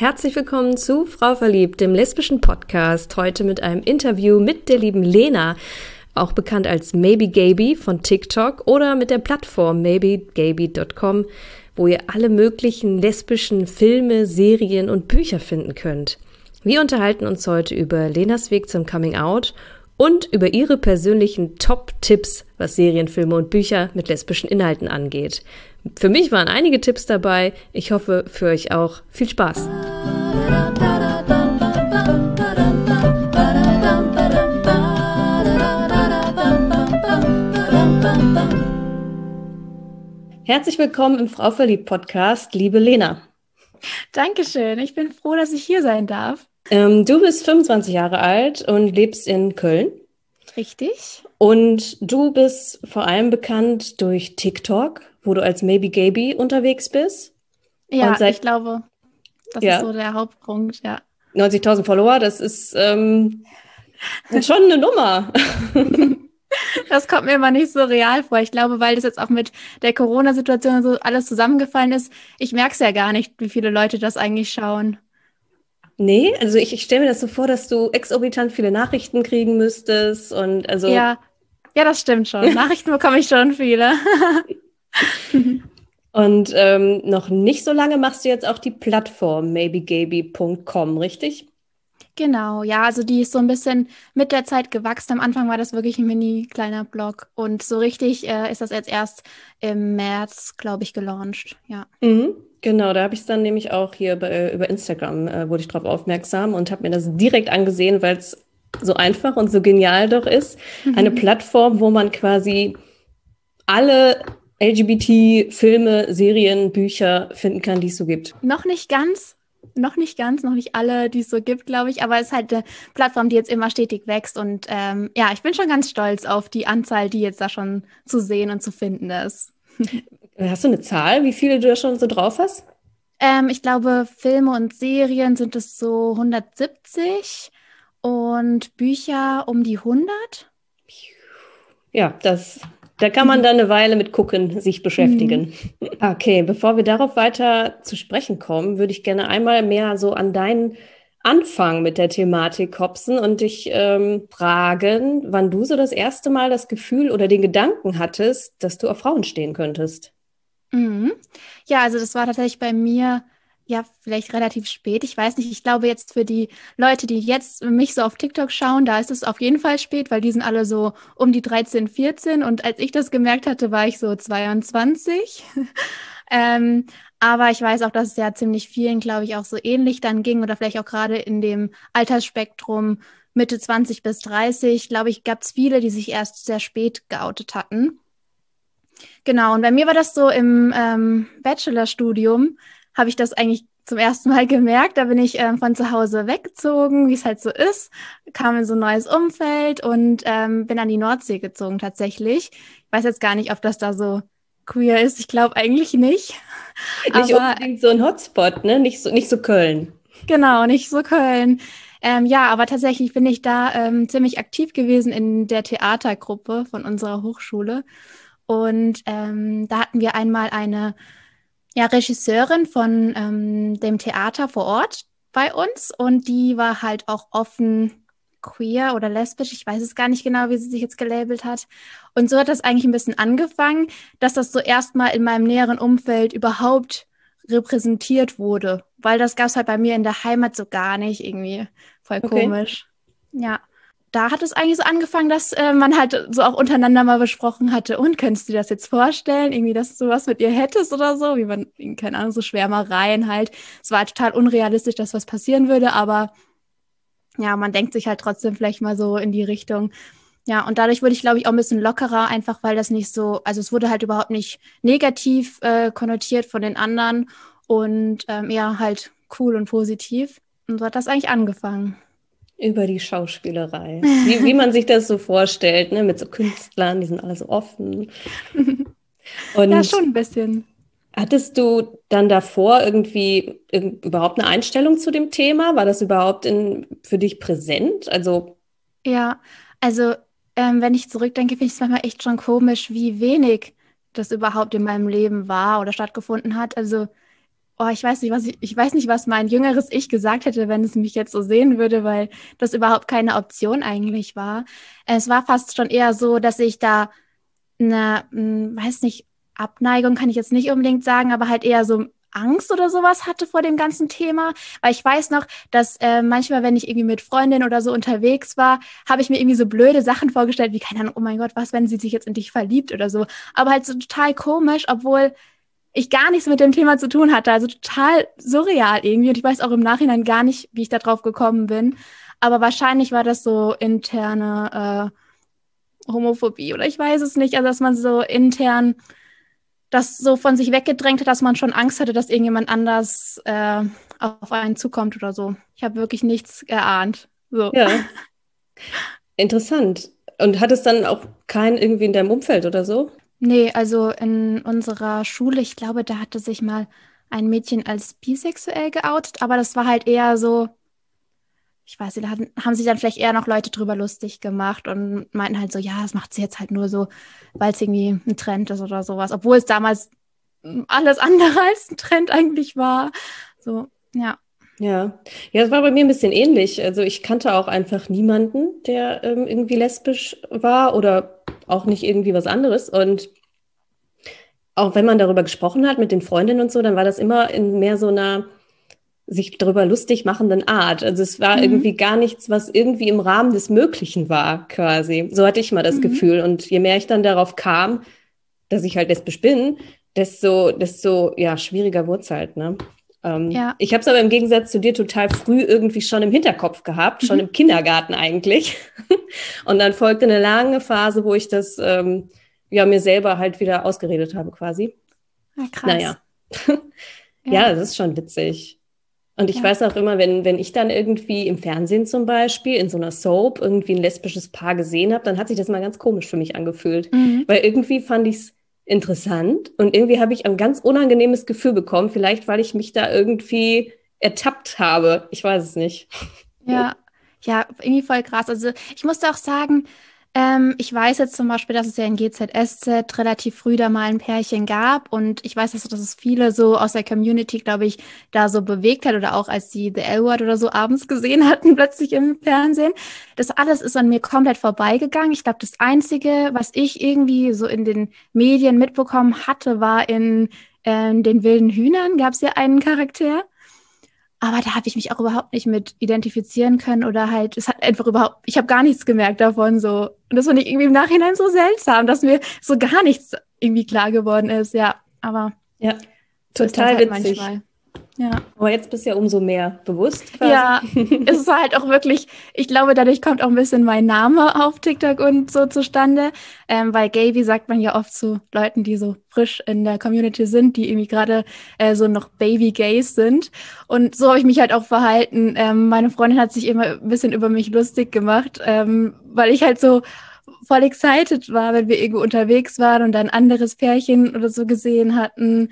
Herzlich willkommen zu Frau Verliebt, dem lesbischen Podcast. Heute mit einem Interview mit der lieben Lena, auch bekannt als Maybe Gaby von TikTok oder mit der Plattform maybegaby.com, wo ihr alle möglichen lesbischen Filme, Serien und Bücher finden könnt. Wir unterhalten uns heute über Lenas Weg zum Coming Out und über ihre persönlichen Top-Tipps, was Serienfilme und Bücher mit lesbischen Inhalten angeht. Für mich waren einige Tipps dabei. Ich hoffe, für euch auch. Viel Spaß! Herzlich willkommen im Frau Verliebt Podcast, liebe Lena. Dankeschön. Ich bin froh, dass ich hier sein darf. Ähm, du bist 25 Jahre alt und lebst in Köln. Richtig. Und du bist vor allem bekannt durch TikTok, wo du als Maybe Gaby unterwegs bist. Ja, seit, ich glaube, das ja. ist so der Hauptpunkt, ja. 90.000 Follower, das ist ähm, schon eine Nummer. Das kommt mir immer nicht so real vor. Ich glaube, weil das jetzt auch mit der Corona-Situation so alles zusammengefallen ist, ich merke es ja gar nicht, wie viele Leute das eigentlich schauen. Nee, also ich, ich stelle mir das so vor, dass du exorbitant viele Nachrichten kriegen müsstest und also. Ja, ja, das stimmt schon. Nachrichten bekomme ich schon viele. und ähm, noch nicht so lange machst du jetzt auch die Plattform maybegaby.com, richtig? Genau, ja, also die ist so ein bisschen mit der Zeit gewachsen. Am Anfang war das wirklich ein mini kleiner Blog und so richtig äh, ist das jetzt erst im März, glaube ich, gelauncht. Ja. Mhm. Genau, da habe ich es dann nämlich auch hier bei, äh, über Instagram, äh, wurde ich darauf aufmerksam und habe mir das direkt angesehen, weil es so einfach und so genial doch ist. Mhm. Eine Plattform, wo man quasi alle LGBT-Filme, Serien, Bücher finden kann, die es so gibt. Noch nicht ganz, noch nicht ganz, noch nicht alle, die es so gibt, glaube ich, aber es ist halt eine Plattform, die jetzt immer stetig wächst und ähm, ja, ich bin schon ganz stolz auf die Anzahl, die jetzt da schon zu sehen und zu finden ist. Hast du eine Zahl, wie viele du da schon so drauf hast? Ähm, ich glaube, Filme und Serien sind es so 170 und Bücher um die 100. Ja, das, da kann man dann eine Weile mit gucken, sich beschäftigen. Mhm. Okay, bevor wir darauf weiter zu sprechen kommen, würde ich gerne einmal mehr so an deinen Anfang mit der Thematik hopsen und dich ähm, fragen, wann du so das erste Mal das Gefühl oder den Gedanken hattest, dass du auf Frauen stehen könntest. Mhm. Ja, also das war tatsächlich bei mir ja vielleicht relativ spät. Ich weiß nicht, ich glaube jetzt für die Leute, die jetzt mich so auf TikTok schauen, da ist es auf jeden Fall spät, weil die sind alle so um die 13, 14 und als ich das gemerkt hatte, war ich so 22. ähm, aber ich weiß auch, dass es ja ziemlich vielen, glaube ich, auch so ähnlich dann ging oder vielleicht auch gerade in dem Altersspektrum Mitte 20 bis 30, glaube ich, gab es viele, die sich erst sehr spät geoutet hatten. Genau, und bei mir war das so im ähm, Bachelorstudium, habe ich das eigentlich zum ersten Mal gemerkt. Da bin ich ähm, von zu Hause weggezogen, wie es halt so ist, kam in so ein neues Umfeld und ähm, bin an die Nordsee gezogen tatsächlich. Ich weiß jetzt gar nicht, ob das da so queer ist. Ich glaube eigentlich nicht. Nicht aber, unbedingt so ein Hotspot, ne? Nicht so, nicht so Köln. Genau, nicht so Köln. Ähm, ja, aber tatsächlich bin ich da ähm, ziemlich aktiv gewesen in der Theatergruppe von unserer Hochschule. Und ähm, da hatten wir einmal eine ja, Regisseurin von ähm, dem Theater vor Ort bei uns und die war halt auch offen queer oder lesbisch. Ich weiß es gar nicht genau, wie sie sich jetzt gelabelt hat. Und so hat das eigentlich ein bisschen angefangen, dass das so erstmal in meinem näheren Umfeld überhaupt repräsentiert wurde, weil das gab es halt bei mir in der Heimat so gar nicht irgendwie. Voll okay. komisch. Ja da hat es eigentlich so angefangen, dass äh, man halt so auch untereinander mal besprochen hatte, und könntest du dir das jetzt vorstellen, irgendwie, dass du was mit ihr hättest oder so, wie man, keine Ahnung, so Schwärmereien halt. Es war total unrealistisch, dass was passieren würde, aber ja, man denkt sich halt trotzdem vielleicht mal so in die Richtung. Ja, und dadurch wurde ich, glaube ich, auch ein bisschen lockerer, einfach weil das nicht so, also es wurde halt überhaupt nicht negativ äh, konnotiert von den anderen und ähm, eher halt cool und positiv. Und so hat das eigentlich angefangen. Über die Schauspielerei. Wie, wie man sich das so vorstellt, ne? mit so Künstlern, die sind alle so offen. Und ja, schon ein bisschen. Hattest du dann davor irgendwie überhaupt eine Einstellung zu dem Thema? War das überhaupt in, für dich präsent? Also ja, also ähm, wenn ich zurückdenke, finde ich es manchmal echt schon komisch, wie wenig das überhaupt in meinem Leben war oder stattgefunden hat. Also oh, ich weiß nicht, was ich, ich weiß nicht, was mein jüngeres Ich gesagt hätte, wenn es mich jetzt so sehen würde, weil das überhaupt keine Option eigentlich war. Es war fast schon eher so, dass ich da eine, hm, weiß nicht, Abneigung kann ich jetzt nicht unbedingt sagen, aber halt eher so Angst oder sowas hatte vor dem ganzen Thema, weil ich weiß noch, dass äh, manchmal, wenn ich irgendwie mit Freundinnen oder so unterwegs war, habe ich mir irgendwie so blöde Sachen vorgestellt, wie keine Ahnung, oh mein Gott, was, wenn sie sich jetzt in dich verliebt oder so. Aber halt so total komisch, obwohl ich gar nichts mit dem Thema zu tun hatte, also total surreal irgendwie. Und ich weiß auch im Nachhinein gar nicht, wie ich da drauf gekommen bin. Aber wahrscheinlich war das so interne äh, Homophobie oder ich weiß es nicht, also dass man so intern das so von sich weggedrängt hat, dass man schon Angst hatte, dass irgendjemand anders äh, auf einen zukommt oder so. Ich habe wirklich nichts erahnt. So. Ja. Interessant. Und hat es dann auch keinen irgendwie in deinem Umfeld oder so? Nee, also in unserer Schule, ich glaube, da hatte sich mal ein Mädchen als bisexuell geoutet, aber das war halt eher so, ich weiß nicht, da haben sich dann vielleicht eher noch Leute drüber lustig gemacht und meinten halt so, ja, das macht sie jetzt halt nur so, weil es irgendwie ein Trend ist oder sowas, obwohl es damals alles andere als ein Trend eigentlich war. So, ja. Ja, ja, es war bei mir ein bisschen ähnlich. Also ich kannte auch einfach niemanden, der ähm, irgendwie lesbisch war oder auch nicht irgendwie was anderes. Und auch wenn man darüber gesprochen hat mit den Freundinnen und so, dann war das immer in mehr so einer sich darüber lustig machenden Art. Also es war mhm. irgendwie gar nichts, was irgendwie im Rahmen des Möglichen war, quasi. So hatte ich mal das mhm. Gefühl. Und je mehr ich dann darauf kam, dass ich halt lesbisch bin, desto, desto ja, schwieriger wurde es halt, ne? Ähm, ja. Ich habe es aber im Gegensatz zu dir total früh irgendwie schon im Hinterkopf gehabt, schon mhm. im Kindergarten eigentlich. und dann folgte eine lange Phase, wo ich das ähm, ja mir selber halt wieder ausgeredet habe, quasi. Ja, krass. Naja. ja, ja, das ist schon witzig. Und ich ja. weiß auch immer, wenn, wenn ich dann irgendwie im Fernsehen zum Beispiel, in so einer Soap, irgendwie ein lesbisches Paar gesehen habe, dann hat sich das mal ganz komisch für mich angefühlt. Mhm. Weil irgendwie fand ich es interessant und irgendwie habe ich ein ganz unangenehmes Gefühl bekommen. Vielleicht, weil ich mich da irgendwie ertappt habe. Ich weiß es nicht. Ja, ja, irgendwie voll krass. Also ich musste auch sagen, ähm, ich weiß jetzt zum Beispiel, dass es ja in GZSZ relativ früh da mal ein Pärchen gab und ich weiß, dass, dass es viele so aus der Community, glaube ich, da so bewegt hat oder auch als sie The L-Word oder so abends gesehen hatten, plötzlich im Fernsehen. Das alles ist an mir komplett vorbeigegangen. Ich glaube, das Einzige, was ich irgendwie so in den Medien mitbekommen hatte, war in äh, den wilden Hühnern gab es ja einen Charakter. Aber da habe ich mich auch überhaupt nicht mit identifizieren können oder halt, es hat einfach überhaupt, ich habe gar nichts gemerkt davon so. Und das fand ich irgendwie im Nachhinein so seltsam, dass mir so gar nichts irgendwie klar geworden ist, ja. Aber ja, total halt witzig. Manchmal. Ja. Aber jetzt bist du ja umso mehr bewusst. Quasi. Ja, es ist halt auch wirklich, ich glaube, dadurch kommt auch ein bisschen mein Name auf TikTok und so zustande. Ähm, weil Gaby sagt man ja oft zu Leuten, die so frisch in der Community sind, die irgendwie gerade äh, so noch Baby-Gays sind. Und so habe ich mich halt auch verhalten. Ähm, meine Freundin hat sich immer ein bisschen über mich lustig gemacht, ähm, weil ich halt so voll excited war, wenn wir irgendwo unterwegs waren und dann ein anderes Pärchen oder so gesehen hatten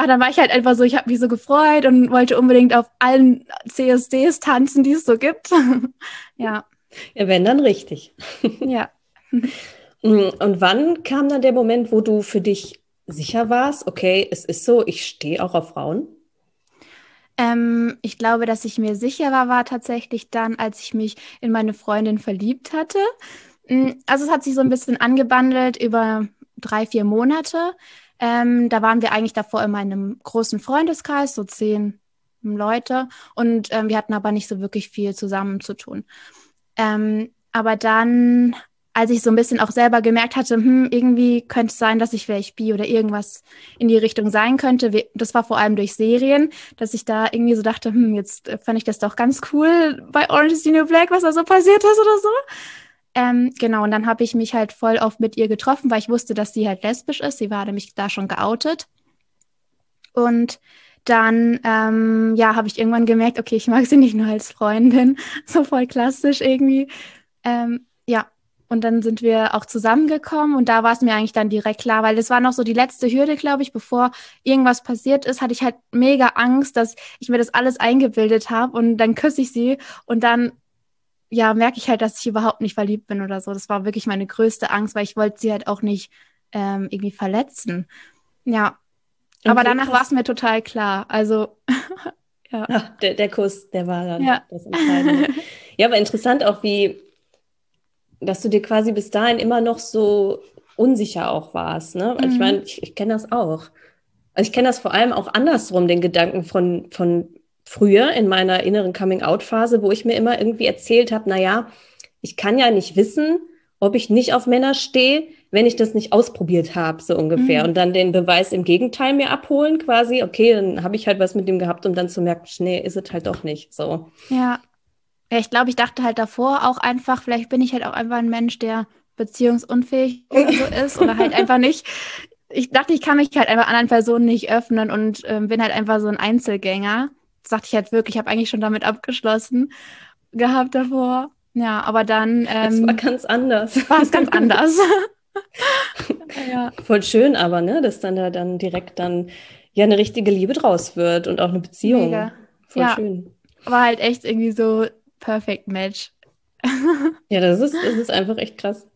ah, dann war ich halt einfach so, ich habe mich so gefreut und wollte unbedingt auf allen CSDs tanzen, die es so gibt. ja. Ja, wenn dann richtig. ja. Mm, und wann kam dann der Moment, wo du für dich sicher warst, okay, es ist so, ich stehe auch auf Frauen? Ähm, ich glaube, dass ich mir sicher war, war tatsächlich dann, als ich mich in meine Freundin verliebt hatte. Mm, also es hat sich so ein bisschen angebandelt über drei, vier Monate. Ähm, da waren wir eigentlich davor in meinem großen Freundeskreis, so zehn Leute. Und ähm, wir hatten aber nicht so wirklich viel zusammen zu tun. Ähm, aber dann, als ich so ein bisschen auch selber gemerkt hatte, hm, irgendwie könnte es sein, dass ich vielleicht bi oder irgendwas in die Richtung sein könnte. Das war vor allem durch Serien, dass ich da irgendwie so dachte, hm, jetzt fand ich das doch ganz cool bei Orange is the New Black, was da so passiert ist oder so. Ähm, genau, und dann habe ich mich halt voll oft mit ihr getroffen, weil ich wusste, dass sie halt lesbisch ist. Sie war nämlich da schon geoutet. Und dann, ähm, ja, habe ich irgendwann gemerkt, okay, ich mag sie nicht nur als Freundin, so voll klassisch irgendwie. Ähm, ja, und dann sind wir auch zusammengekommen und da war es mir eigentlich dann direkt klar, weil das war noch so die letzte Hürde, glaube ich, bevor irgendwas passiert ist, hatte ich halt mega Angst, dass ich mir das alles eingebildet habe und dann küsse ich sie und dann ja, merke ich halt, dass ich überhaupt nicht verliebt bin oder so. Das war wirklich meine größte Angst, weil ich wollte sie halt auch nicht ähm, irgendwie verletzen. Ja, Aber danach war es mir total klar. Also, ja. Ach, der, der Kuss, der war dann ja. das Entscheidende. ja, aber interessant auch, wie, dass du dir quasi bis dahin immer noch so unsicher auch warst. Ne? Mhm. Ich meine, ich, ich kenne das auch. Also ich kenne das vor allem auch andersrum, den Gedanken von, von früher in meiner inneren Coming-out-Phase, wo ich mir immer irgendwie erzählt habe, naja, ich kann ja nicht wissen, ob ich nicht auf Männer stehe, wenn ich das nicht ausprobiert habe, so ungefähr. Mhm. Und dann den Beweis im Gegenteil mir abholen, quasi, okay, dann habe ich halt was mit dem gehabt, um dann zu merken, nee, ist es halt doch nicht so. Ja. Ja, ich glaube, ich dachte halt davor auch einfach, vielleicht bin ich halt auch einfach ein Mensch, der beziehungsunfähig oder so ist oder halt einfach nicht. Ich dachte, ich kann mich halt einfach anderen Personen nicht öffnen und ähm, bin halt einfach so ein Einzelgänger. Dachte ich halt wirklich, ich habe eigentlich schon damit abgeschlossen gehabt davor. Ja, aber dann. Ähm, es war ganz anders. War es ganz anders. ja. Voll schön, aber, ne, dass dann da dann direkt dann ja eine richtige Liebe draus wird und auch eine Beziehung. Mega. Voll ja, schön. War halt echt irgendwie so perfect match. ja, das ist, das ist einfach echt krass.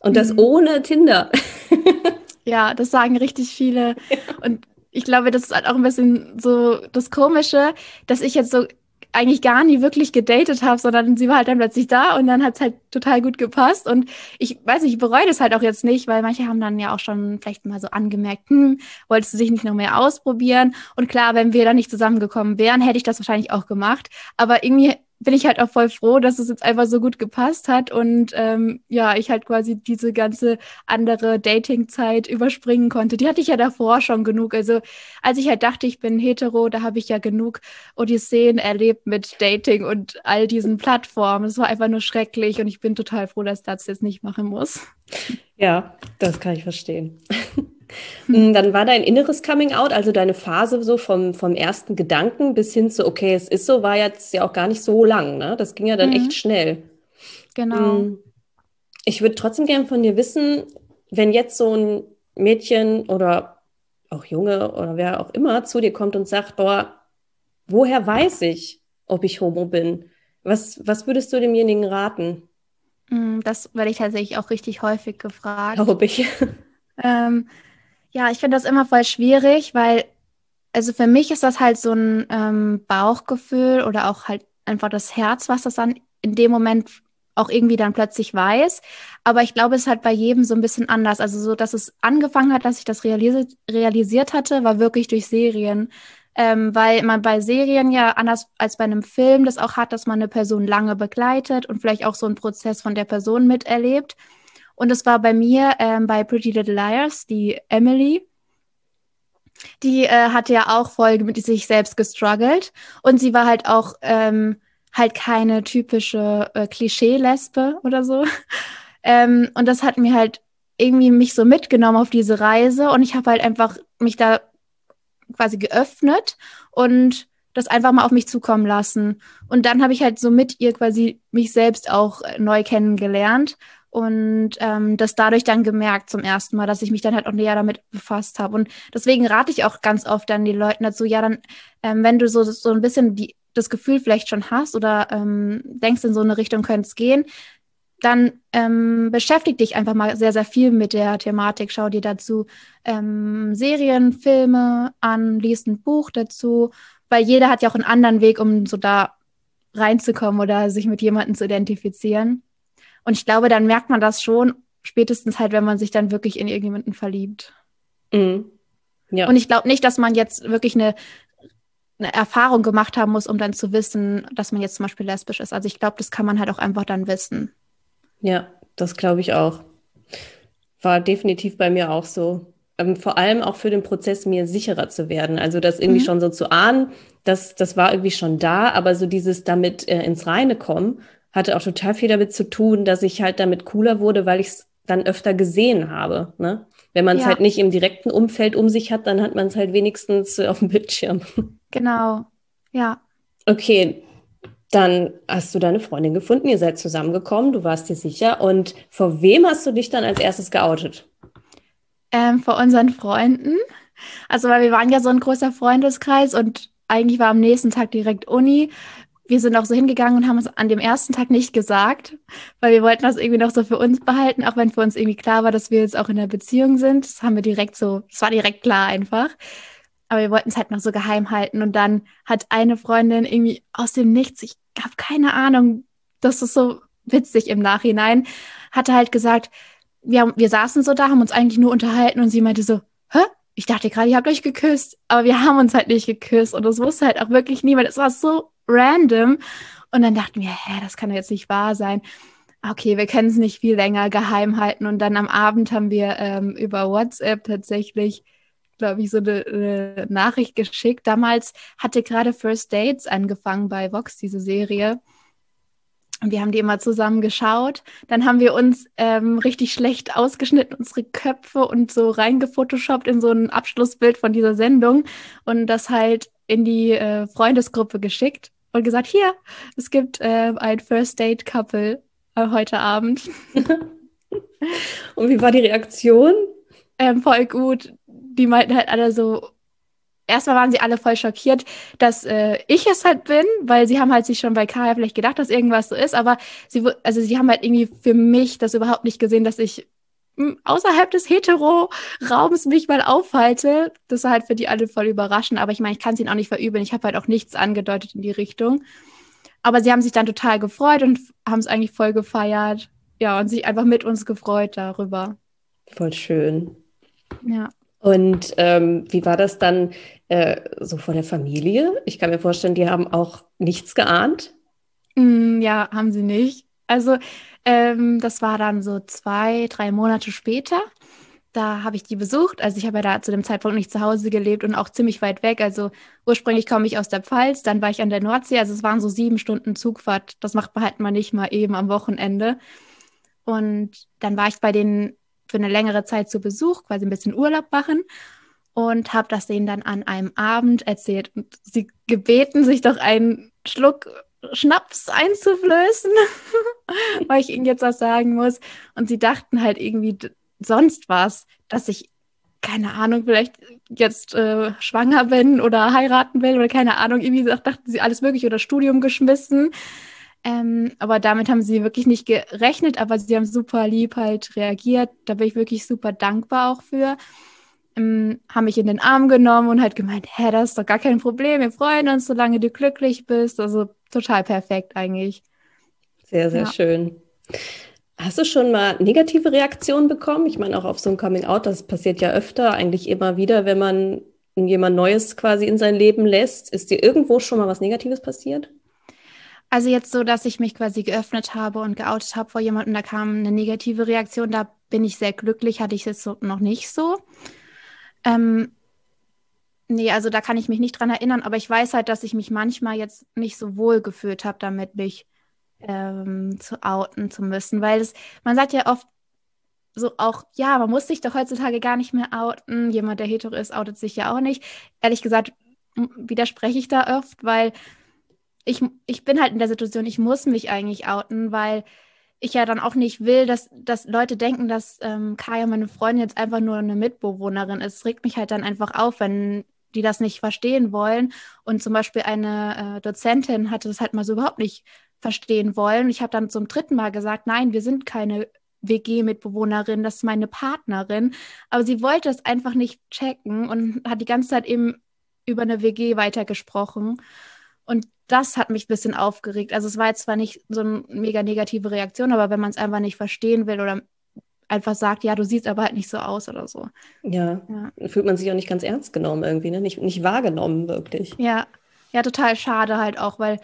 Und das mhm. ohne Tinder. ja, das sagen richtig viele. Ja. Und ich glaube, das ist halt auch ein bisschen so das Komische, dass ich jetzt so eigentlich gar nie wirklich gedatet habe, sondern sie war halt dann plötzlich da und dann hat's halt total gut gepasst. Und ich weiß nicht, ich bereue das halt auch jetzt nicht, weil manche haben dann ja auch schon vielleicht mal so angemerkt, hm, wolltest du dich nicht noch mehr ausprobieren? Und klar, wenn wir dann nicht zusammengekommen wären, hätte ich das wahrscheinlich auch gemacht. Aber irgendwie bin ich halt auch voll froh, dass es jetzt einfach so gut gepasst hat und ähm, ja, ich halt quasi diese ganze andere Dating-Zeit überspringen konnte. Die hatte ich ja davor schon genug. Also als ich halt dachte, ich bin hetero, da habe ich ja genug Odysseen erlebt mit Dating und all diesen Plattformen. Es war einfach nur schrecklich und ich bin total froh, dass das jetzt nicht machen muss. Ja, das kann ich verstehen. Mm, dann war dein inneres Coming Out, also deine Phase so vom, vom ersten Gedanken bis hin zu, okay, es ist so, war jetzt ja auch gar nicht so lang, ne? Das ging ja dann mhm. echt schnell. Genau. Mm, ich würde trotzdem gerne von dir wissen, wenn jetzt so ein Mädchen oder auch Junge oder wer auch immer zu dir kommt und sagt, boah, woher weiß ich, ob ich homo bin? Was, was würdest du demjenigen raten? Mm, das werde ich tatsächlich auch richtig häufig gefragt. Glaube ich. Ähm, ja, ich finde das immer voll schwierig, weil, also für mich ist das halt so ein ähm, Bauchgefühl oder auch halt einfach das Herz, was das dann in dem Moment auch irgendwie dann plötzlich weiß. Aber ich glaube, es ist halt bei jedem so ein bisschen anders. Also so, dass es angefangen hat, dass ich das realisi realisiert hatte, war wirklich durch Serien. Ähm, weil man bei Serien ja anders als bei einem Film das auch hat, dass man eine Person lange begleitet und vielleicht auch so einen Prozess von der Person miterlebt. Und es war bei mir ähm, bei Pretty Little Liars, die Emily. Die äh, hatte ja auch voll mit sich selbst gestruggelt. Und sie war halt auch ähm, halt keine typische äh, Klischee-Lesbe oder so. ähm, und das hat mir halt irgendwie mich so mitgenommen auf diese Reise. Und ich habe halt einfach mich da quasi geöffnet und das einfach mal auf mich zukommen lassen. Und dann habe ich halt so mit ihr quasi mich selbst auch neu kennengelernt und ähm, das dadurch dann gemerkt zum ersten Mal, dass ich mich dann halt auch näher damit befasst habe. Und deswegen rate ich auch ganz oft dann die Leuten dazu, ja, dann, ähm, wenn du so, so ein bisschen die, das Gefühl vielleicht schon hast oder ähm, denkst, in so eine Richtung könnte es gehen, dann ähm, beschäftige dich einfach mal sehr, sehr viel mit der Thematik. Schau dir dazu ähm, Serien, Filme an, liest ein Buch dazu, weil jeder hat ja auch einen anderen Weg, um so da reinzukommen oder sich mit jemandem zu identifizieren. Und ich glaube, dann merkt man das schon, spätestens halt, wenn man sich dann wirklich in irgendjemanden verliebt. Mhm. Ja. Und ich glaube nicht, dass man jetzt wirklich eine, eine Erfahrung gemacht haben muss, um dann zu wissen, dass man jetzt zum Beispiel lesbisch ist. Also ich glaube, das kann man halt auch einfach dann wissen. Ja, das glaube ich auch. War definitiv bei mir auch so. Ähm, vor allem auch für den Prozess, mir sicherer zu werden. Also das irgendwie mhm. schon so zu ahnen, das, das war irgendwie schon da, aber so dieses damit äh, ins Reine kommen hatte auch total viel damit zu tun, dass ich halt damit cooler wurde, weil ich es dann öfter gesehen habe. Ne? Wenn man es ja. halt nicht im direkten Umfeld um sich hat, dann hat man es halt wenigstens auf dem Bildschirm. Genau, ja. Okay, dann hast du deine Freundin gefunden, ihr seid zusammengekommen, du warst dir sicher. Und vor wem hast du dich dann als erstes geoutet? Ähm, vor unseren Freunden. Also, weil wir waren ja so ein großer Freundeskreis und eigentlich war am nächsten Tag direkt Uni wir sind auch so hingegangen und haben es an dem ersten Tag nicht gesagt, weil wir wollten das irgendwie noch so für uns behalten, auch wenn für uns irgendwie klar war, dass wir jetzt auch in der Beziehung sind. Das haben wir direkt so, es war direkt klar einfach. aber wir wollten es halt noch so geheim halten. Und dann hat eine Freundin irgendwie aus dem Nichts, ich habe keine Ahnung, das ist so witzig im Nachhinein, hatte halt gesagt, wir, haben, wir saßen so da, haben uns eigentlich nur unterhalten und sie meinte so, hä? Ich dachte gerade, ihr habt euch geküsst, aber wir haben uns halt nicht geküsst und das wusste halt auch wirklich niemand. Es war so random. Und dann dachten wir, hä, das kann doch jetzt nicht wahr sein. Okay, wir können es nicht viel länger geheim halten. Und dann am Abend haben wir ähm, über WhatsApp tatsächlich, glaube ich, so eine, eine Nachricht geschickt. Damals hatte gerade First Dates angefangen bei Vox, diese Serie. Und wir haben die immer zusammen geschaut. Dann haben wir uns ähm, richtig schlecht ausgeschnitten, unsere Köpfe und so reingefotoshoppt in so ein Abschlussbild von dieser Sendung und das halt in die äh, Freundesgruppe geschickt und gesagt, hier, es gibt äh, ein First Date Couple äh, heute Abend. und wie war die Reaktion? Ähm, voll gut. Die meinten halt alle so, erstmal waren sie alle voll schockiert, dass äh, ich es halt bin, weil sie haben halt sich schon bei Kaya vielleicht gedacht, dass irgendwas so ist, aber sie, also sie haben halt irgendwie für mich das überhaupt nicht gesehen, dass ich außerhalb des Hetero-Raums mich mal aufhalte. Das war halt für die alle voll überraschend, aber ich meine, ich kann es ihnen auch nicht verübeln. Ich habe halt auch nichts angedeutet in die Richtung. Aber sie haben sich dann total gefreut und haben es eigentlich voll gefeiert. Ja, und sich einfach mit uns gefreut darüber. Voll schön. Ja. Und ähm, wie war das dann äh, so vor der Familie? Ich kann mir vorstellen, die haben auch nichts geahnt. Mm, ja, haben sie nicht. Also ähm, das war dann so zwei, drei Monate später. Da habe ich die besucht. Also ich habe ja da zu dem Zeitpunkt nicht zu Hause gelebt und auch ziemlich weit weg. Also ursprünglich komme ich aus der Pfalz, dann war ich an der Nordsee. Also es waren so sieben Stunden Zugfahrt. Das macht man halt mal nicht mal eben am Wochenende. Und dann war ich bei denen für eine längere Zeit zu Besuch, quasi ein bisschen Urlaub machen und habe das denen dann an einem Abend erzählt und sie gebeten, sich doch einen Schluck Schnaps einzuflößen, weil ich ihnen jetzt was sagen muss. Und sie dachten halt irgendwie sonst was, dass ich, keine Ahnung, vielleicht jetzt äh, schwanger bin oder heiraten will oder keine Ahnung, irgendwie dachten sie alles mögliche oder Studium geschmissen. Ähm, aber damit haben sie wirklich nicht gerechnet, aber sie haben super lieb halt reagiert. Da bin ich wirklich super dankbar auch für. Ähm, haben mich in den Arm genommen und halt gemeint, hä, das ist doch gar kein Problem, wir freuen uns, solange du glücklich bist. Also total perfekt eigentlich. Sehr, sehr ja. schön. Hast du schon mal negative Reaktionen bekommen? Ich meine, auch auf so ein Coming Out, das passiert ja öfter, eigentlich immer wieder, wenn man jemand Neues quasi in sein Leben lässt. Ist dir irgendwo schon mal was Negatives passiert? Also jetzt so, dass ich mich quasi geöffnet habe und geoutet habe vor jemandem, da kam eine negative Reaktion, da bin ich sehr glücklich, hatte ich jetzt so noch nicht so. Ähm, nee, also da kann ich mich nicht dran erinnern, aber ich weiß halt, dass ich mich manchmal jetzt nicht so wohl gefühlt habe, damit mich ähm, zu outen zu müssen, weil es, man sagt ja oft so auch, ja, man muss sich doch heutzutage gar nicht mehr outen. Jemand, der hetero ist, outet sich ja auch nicht. Ehrlich gesagt widerspreche ich da oft, weil ich, ich bin halt in der Situation, ich muss mich eigentlich outen, weil ich ja dann auch nicht will, dass, dass Leute denken, dass ähm, Kaya, meine Freundin, jetzt einfach nur eine Mitbewohnerin ist. Es regt mich halt dann einfach auf, wenn die das nicht verstehen wollen. Und zum Beispiel eine äh, Dozentin hatte das halt mal so überhaupt nicht verstehen wollen. Ich habe dann zum dritten Mal gesagt, nein, wir sind keine WG-Mitbewohnerin, das ist meine Partnerin. Aber sie wollte es einfach nicht checken und hat die ganze Zeit eben über eine WG weitergesprochen. Und das hat mich ein bisschen aufgeregt. Also es war jetzt zwar nicht so eine mega negative Reaktion, aber wenn man es einfach nicht verstehen will oder einfach sagt, ja, du siehst aber halt nicht so aus oder so. Ja, ja. fühlt man sich auch nicht ganz ernst genommen irgendwie, ne? Nicht, nicht wahrgenommen wirklich. Ja, ja, total schade halt auch, weil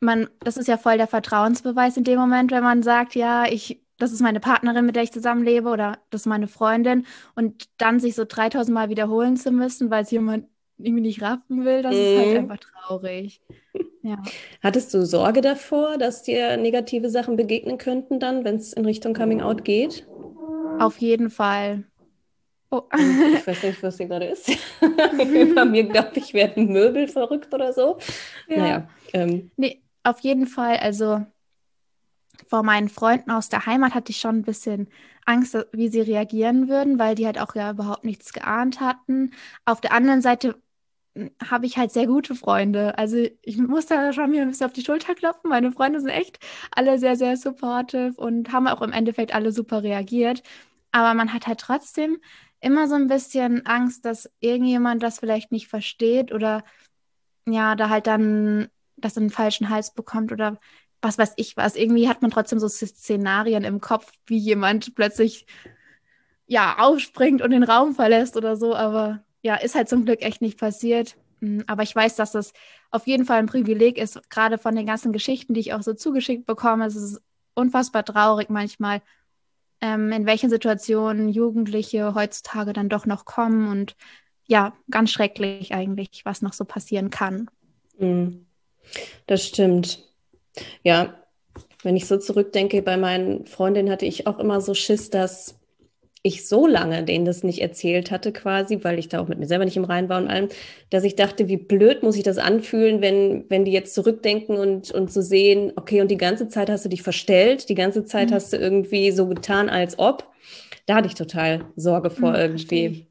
man, das ist ja voll der Vertrauensbeweis in dem Moment, wenn man sagt, ja, ich, das ist meine Partnerin, mit der ich zusammenlebe oder das ist meine Freundin und dann sich so 3000 Mal wiederholen zu müssen, weil es jemand irgendwie nicht raffen will, das mm. ist halt mhm. einfach traurig. Ja. Hattest du Sorge davor, dass dir negative Sachen begegnen könnten dann, wenn es in Richtung Coming Out geht? Auf jeden Fall. Oh. Ich weiß nicht, was hier gerade ist. Bei mir, glaube ich, werden Möbel verrückt oder so. Ja. Naja. Ähm. Nee, auf jeden Fall. Also vor meinen Freunden aus der Heimat hatte ich schon ein bisschen Angst, wie sie reagieren würden, weil die halt auch ja überhaupt nichts geahnt hatten. Auf der anderen Seite habe ich halt sehr gute Freunde. Also ich muss da schon mir ein bisschen auf die Schulter klopfen. Meine Freunde sind echt alle sehr, sehr supportive und haben auch im Endeffekt alle super reagiert. Aber man hat halt trotzdem immer so ein bisschen Angst, dass irgendjemand das vielleicht nicht versteht oder ja, da halt dann das in den falschen Hals bekommt oder was weiß ich was. Irgendwie hat man trotzdem so Szenarien im Kopf, wie jemand plötzlich ja aufspringt und den Raum verlässt oder so, aber ja, ist halt zum Glück echt nicht passiert. Hm, aber ich weiß, dass das auf jeden Fall ein Privileg ist, gerade von den ganzen Geschichten, die ich auch so zugeschickt bekomme. Es ist unfassbar traurig manchmal, ähm, in welchen Situationen Jugendliche heutzutage dann doch noch kommen und ja, ganz schrecklich eigentlich, was noch so passieren kann. Hm. Das stimmt. Ja, wenn ich so zurückdenke, bei meinen Freundinnen hatte ich auch immer so Schiss, dass ich so lange denen das nicht erzählt hatte, quasi, weil ich da auch mit mir selber nicht im Rein war und allem, dass ich dachte, wie blöd muss ich das anfühlen, wenn, wenn die jetzt zurückdenken und, und so sehen, okay, und die ganze Zeit hast du dich verstellt, die ganze Zeit mhm. hast du irgendwie so getan, als ob. Da hatte ich total Sorge vor mhm, irgendwie.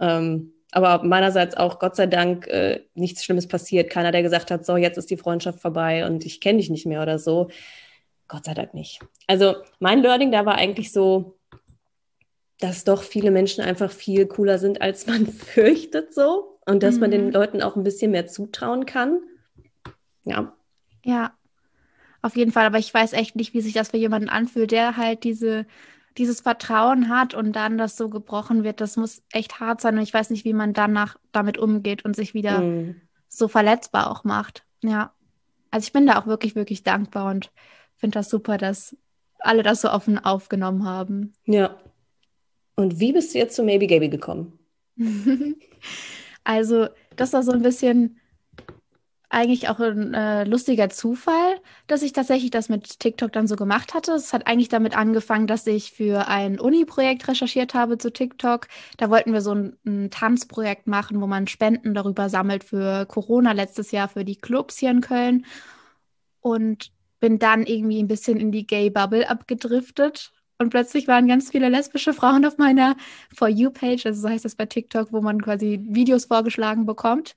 Ähm, aber meinerseits auch, Gott sei Dank, äh, nichts Schlimmes passiert. Keiner, der gesagt hat, so, jetzt ist die Freundschaft vorbei und ich kenne dich nicht mehr oder so. Gott sei Dank nicht. Also mein Learning da war eigentlich so, dass doch viele Menschen einfach viel cooler sind, als man fürchtet so. Und dass mhm. man den mhm. Leuten auch ein bisschen mehr zutrauen kann. Ja. Ja, auf jeden Fall. Aber ich weiß echt nicht, wie sich das für jemanden anfühlt, der halt diese, dieses Vertrauen hat und dann das so gebrochen wird. Das muss echt hart sein. Und ich weiß nicht, wie man danach damit umgeht und sich wieder mhm. so verletzbar auch macht. Ja. Also ich bin da auch wirklich, wirklich dankbar und finde das super, dass alle das so offen aufgenommen haben. Ja, und wie bist du jetzt zu Maybe Gaby gekommen? also, das war so ein bisschen eigentlich auch ein äh, lustiger Zufall, dass ich tatsächlich das mit TikTok dann so gemacht hatte. Es hat eigentlich damit angefangen, dass ich für ein Uni-Projekt recherchiert habe zu TikTok. Da wollten wir so ein, ein, Tanzprojekt machen, wo man Spenden darüber sammelt für Corona letztes Jahr für die Clubs hier in Köln. Und bin dann irgendwie ein bisschen in die Gay-Bubble abgedriftet und plötzlich waren ganz viele lesbische Frauen auf meiner For You-Page, also so heißt das bei TikTok, wo man quasi Videos vorgeschlagen bekommt.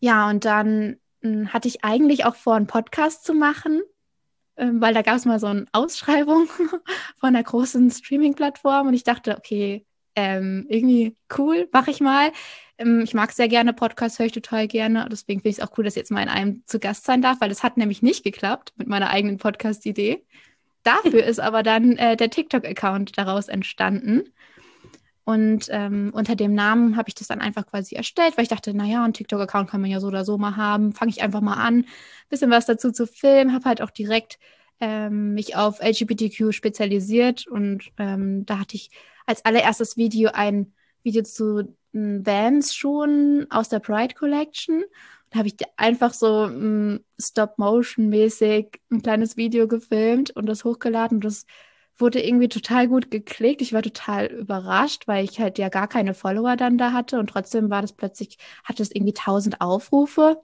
Ja, und dann mh, hm, hatte ich eigentlich auch vor, einen Podcast zu machen, äh, weil da gab es mal so eine Ausschreibung von einer großen Streaming-Plattform und ich dachte, okay, ähm, irgendwie cool, mache ich mal. Ähm, ich mag sehr gerne Podcasts, höre ich total gerne. Deswegen finde ich es auch cool, dass ich jetzt mal in einem zu Gast sein darf, weil das hat nämlich nicht geklappt mit meiner eigenen Podcast-Idee. Dafür ist aber dann äh, der TikTok-Account daraus entstanden. Und ähm, unter dem Namen habe ich das dann einfach quasi erstellt, weil ich dachte, naja, einen TikTok-Account kann man ja so oder so mal haben. Fange ich einfach mal an, bisschen was dazu zu filmen, habe halt auch direkt ähm, mich auf LGBTQ spezialisiert und ähm, da hatte ich als allererstes Video ein Video zu Vans-Schuhen aus der Pride Collection da habe ich einfach so mm, Stop-Motion-mäßig ein kleines Video gefilmt und das hochgeladen. Und das wurde irgendwie total gut geklickt. Ich war total überrascht, weil ich halt ja gar keine Follower dann da hatte. Und trotzdem war das plötzlich, hatte es irgendwie 1000 Aufrufe.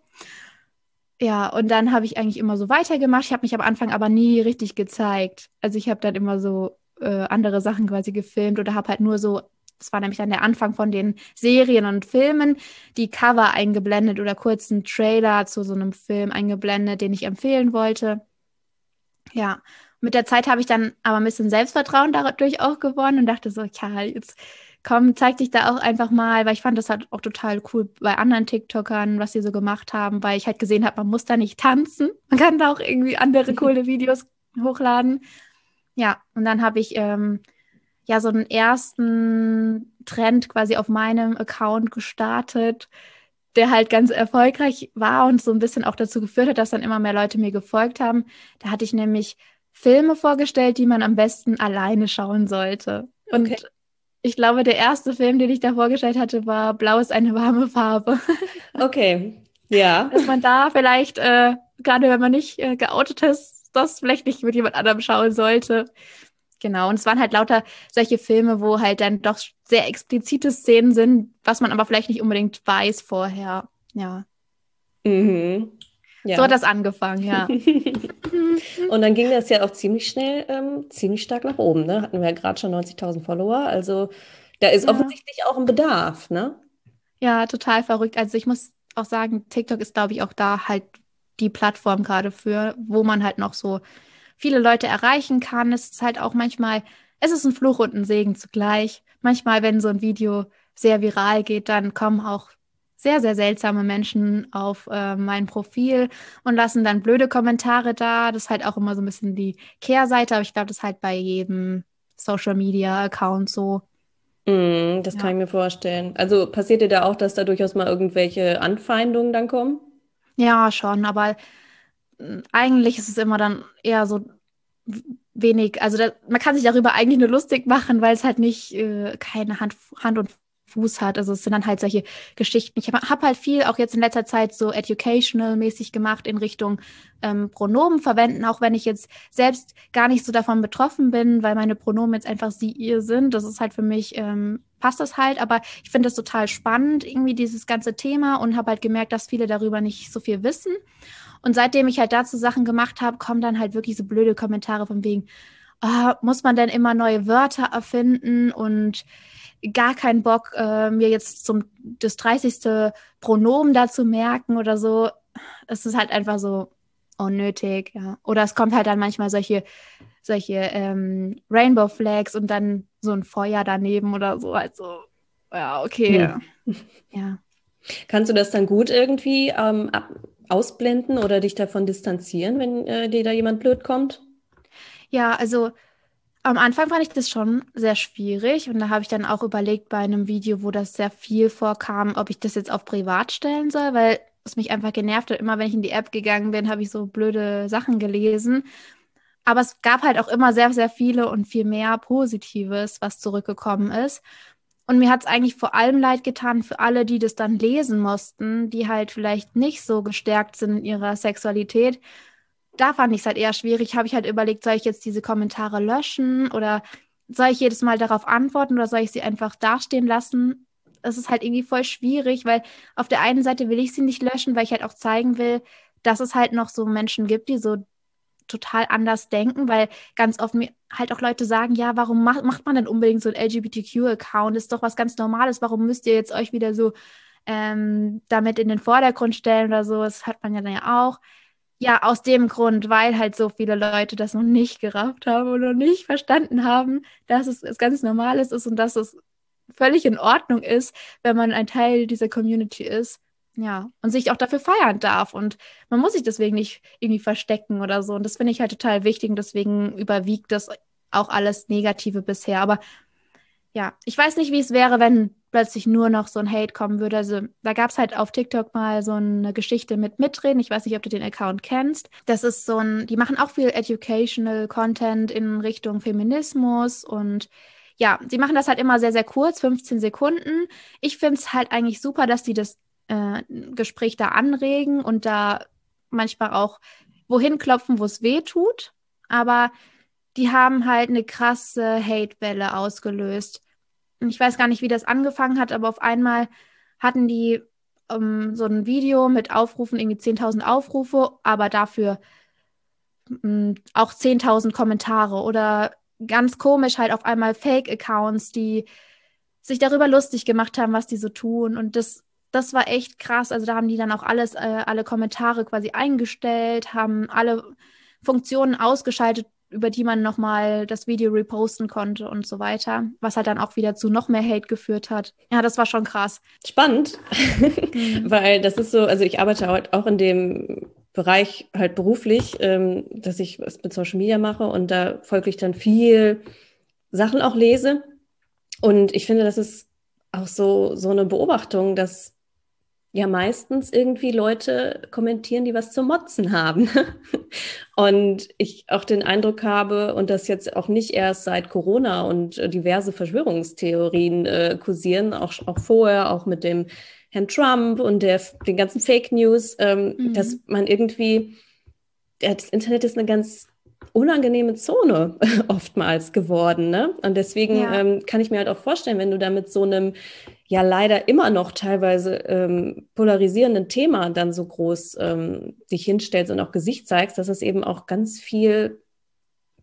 Ja, und dann habe ich eigentlich immer so weitergemacht. Ich habe mich am Anfang aber nie richtig gezeigt. Also ich habe dann immer so äh, andere Sachen quasi gefilmt oder habe halt nur so das war nämlich dann der Anfang von den Serien und Filmen, die Cover eingeblendet oder kurzen Trailer zu so einem Film eingeblendet, den ich empfehlen wollte. Ja, mit der Zeit habe ich dann aber ein bisschen Selbstvertrauen dadurch auch gewonnen und dachte so, ja, jetzt komm, zeig dich da auch einfach mal, weil ich fand das halt auch total cool bei anderen TikTokern, was sie so gemacht haben, weil ich halt gesehen habe, man muss da nicht tanzen, man kann da auch irgendwie andere coole Videos hochladen. Ja, und dann habe ich ähm, ja so einen ersten Trend quasi auf meinem Account gestartet, der halt ganz erfolgreich war und so ein bisschen auch dazu geführt hat, dass dann immer mehr Leute mir gefolgt haben. Da hatte ich nämlich Filme vorgestellt, die man am besten alleine schauen sollte. Und okay. ich glaube, der erste Film, den ich da vorgestellt hatte, war Blau ist eine warme Farbe. Okay, ja. Dass man da vielleicht, äh, gerade wenn man nicht äh, geoutet ist, das vielleicht nicht mit jemand anderem schauen sollte. Genau, und es waren halt lauter solche Filme, wo halt dann doch sehr explizite Szenen sind, was man aber vielleicht nicht unbedingt weiß vorher. Ja. Mhm. ja. So hat das angefangen, ja. und dann ging das ja auch ziemlich schnell, ähm, ziemlich stark nach oben. Ne? Hatten wir ja gerade schon 90.000 Follower. Also da ist ja. offensichtlich auch ein Bedarf, ne? Ja, total verrückt. Also ich muss auch sagen, TikTok ist, glaube ich, auch da halt die Plattform gerade für, wo man halt noch so viele Leute erreichen kann. Es ist halt auch manchmal es ist ein Fluch und ein Segen zugleich. Manchmal, wenn so ein Video sehr viral geht, dann kommen auch sehr, sehr seltsame Menschen auf äh, mein Profil und lassen dann blöde Kommentare da. Das ist halt auch immer so ein bisschen die Kehrseite, aber ich glaube, das ist halt bei jedem Social Media Account so. Mm, das ja. kann ich mir vorstellen. Also passiert dir da auch, dass da durchaus mal irgendwelche Anfeindungen dann kommen? Ja, schon, aber eigentlich ist es immer dann eher so wenig, also da, man kann sich darüber eigentlich nur lustig machen, weil es halt nicht äh, keine Hand, Hand und Fuß hat. Also es sind dann halt solche Geschichten. Ich habe hab halt viel auch jetzt in letzter Zeit so educational-mäßig gemacht in Richtung ähm, Pronomen verwenden, auch wenn ich jetzt selbst gar nicht so davon betroffen bin, weil meine Pronomen jetzt einfach sie, ihr sind. Das ist halt für mich, ähm, passt das halt. Aber ich finde das total spannend, irgendwie dieses ganze Thema und habe halt gemerkt, dass viele darüber nicht so viel wissen. Und seitdem ich halt dazu Sachen gemacht habe, kommen dann halt wirklich so blöde Kommentare von wegen, oh, muss man denn immer neue Wörter erfinden und gar keinen Bock, äh, mir jetzt zum das 30. Pronomen dazu merken oder so. Es ist halt einfach so unnötig, ja. Oder es kommt halt dann manchmal solche, solche ähm, Rainbow Flags und dann so ein Feuer daneben oder so. Also, ja, okay. Hm. Ja. Kannst du das dann gut irgendwie ähm, ab ausblenden oder dich davon distanzieren, wenn äh, dir da jemand blöd kommt? Ja, also am Anfang fand ich das schon sehr schwierig und da habe ich dann auch überlegt bei einem Video, wo das sehr viel vorkam, ob ich das jetzt auf privat stellen soll, weil es mich einfach genervt hat. Immer wenn ich in die App gegangen bin, habe ich so blöde Sachen gelesen. Aber es gab halt auch immer sehr, sehr viele und viel mehr Positives, was zurückgekommen ist. Und mir hat es eigentlich vor allem leid getan für alle, die das dann lesen mussten, die halt vielleicht nicht so gestärkt sind in ihrer Sexualität da fand ich es halt eher schwierig. Habe ich halt überlegt, soll ich jetzt diese Kommentare löschen oder soll ich jedes Mal darauf antworten oder soll ich sie einfach dastehen lassen? Das ist halt irgendwie voll schwierig, weil auf der einen Seite will ich sie nicht löschen, weil ich halt auch zeigen will, dass es halt noch so Menschen gibt, die so total anders denken, weil ganz oft mir halt auch Leute sagen, ja, warum macht, macht man denn unbedingt so ein LGBTQ-Account? Ist doch was ganz Normales. Warum müsst ihr jetzt euch wieder so ähm, damit in den Vordergrund stellen oder so? Das hat man ja dann ja auch. Ja, aus dem Grund, weil halt so viele Leute das noch nicht gerafft haben oder nicht verstanden haben, dass es, es ganz Normales ist und dass es völlig in Ordnung ist, wenn man ein Teil dieser Community ist. Ja, und sich auch dafür feiern darf. Und man muss sich deswegen nicht irgendwie verstecken oder so. Und das finde ich halt total wichtig. Und deswegen überwiegt das auch alles Negative bisher. Aber ja, ich weiß nicht, wie es wäre, wenn plötzlich nur noch so ein Hate kommen würde. Also da gab es halt auf TikTok mal so eine Geschichte mit Mitreden. Ich weiß nicht, ob du den Account kennst. Das ist so ein, die machen auch viel Educational Content in Richtung Feminismus und ja, sie machen das halt immer sehr, sehr kurz, 15 Sekunden. Ich finde es halt eigentlich super, dass die das äh, Gespräch da anregen und da manchmal auch wohin klopfen, wo es weh tut. Aber die haben halt eine krasse Hate-Welle ausgelöst ich weiß gar nicht, wie das angefangen hat, aber auf einmal hatten die um, ähm, so ein Video mit Aufrufen, irgendwie 10.000 Aufrufe, aber dafür mm, auch 10.000 Kommentare oder ganz komisch halt auf einmal Fake-Accounts, die sich darüber lustig gemacht haben, was die so tun. Und das, das war echt krass. Also da haben die dann auch alles, äh, alle Kommentare quasi eingestellt, haben alle Funktionen ausgeschaltet, über die man nochmal das Video reposten konnte und so weiter, was halt dann auch wieder zu noch mehr Hate geführt hat. Ja, das war schon krass. Spannend, mhm. weil das ist so, also ich arbeite halt auch in dem Bereich halt beruflich, ähm, dass ich was mit Social Media mache und da folglich dann viel Sachen auch lese. Und ich finde, das ist auch so, so eine Beobachtung, dass ja meistens irgendwie Leute kommentieren, die was zu motzen haben. und ich auch den Eindruck habe, und das jetzt auch nicht erst seit Corona und äh, diverse Verschwörungstheorien äh, kursieren, auch, auch vorher, auch mit dem Herrn Trump und der, den ganzen Fake News, ähm, mhm. dass man irgendwie, ja, das Internet ist eine ganz unangenehme Zone oftmals geworden. Ne? Und deswegen ja. ähm, kann ich mir halt auch vorstellen, wenn du da mit so einem ja leider immer noch teilweise ähm, polarisierenden Thema dann so groß ähm, dich hinstellst und auch Gesicht zeigst, dass es eben auch ganz viel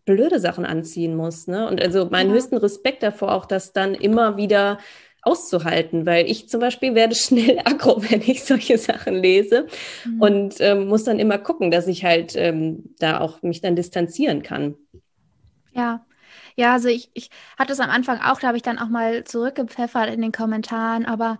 blöde Sachen anziehen muss. Ne? Und also meinen ja. höchsten Respekt davor auch, dass dann immer wieder auszuhalten, weil ich zum Beispiel werde schnell aggro, wenn ich solche Sachen lese mhm. und ähm, muss dann immer gucken, dass ich halt ähm, da auch mich dann distanzieren kann. Ja, Ja, also ich, ich hatte es am Anfang auch, da habe ich dann auch mal zurückgepfeffert in den Kommentaren, aber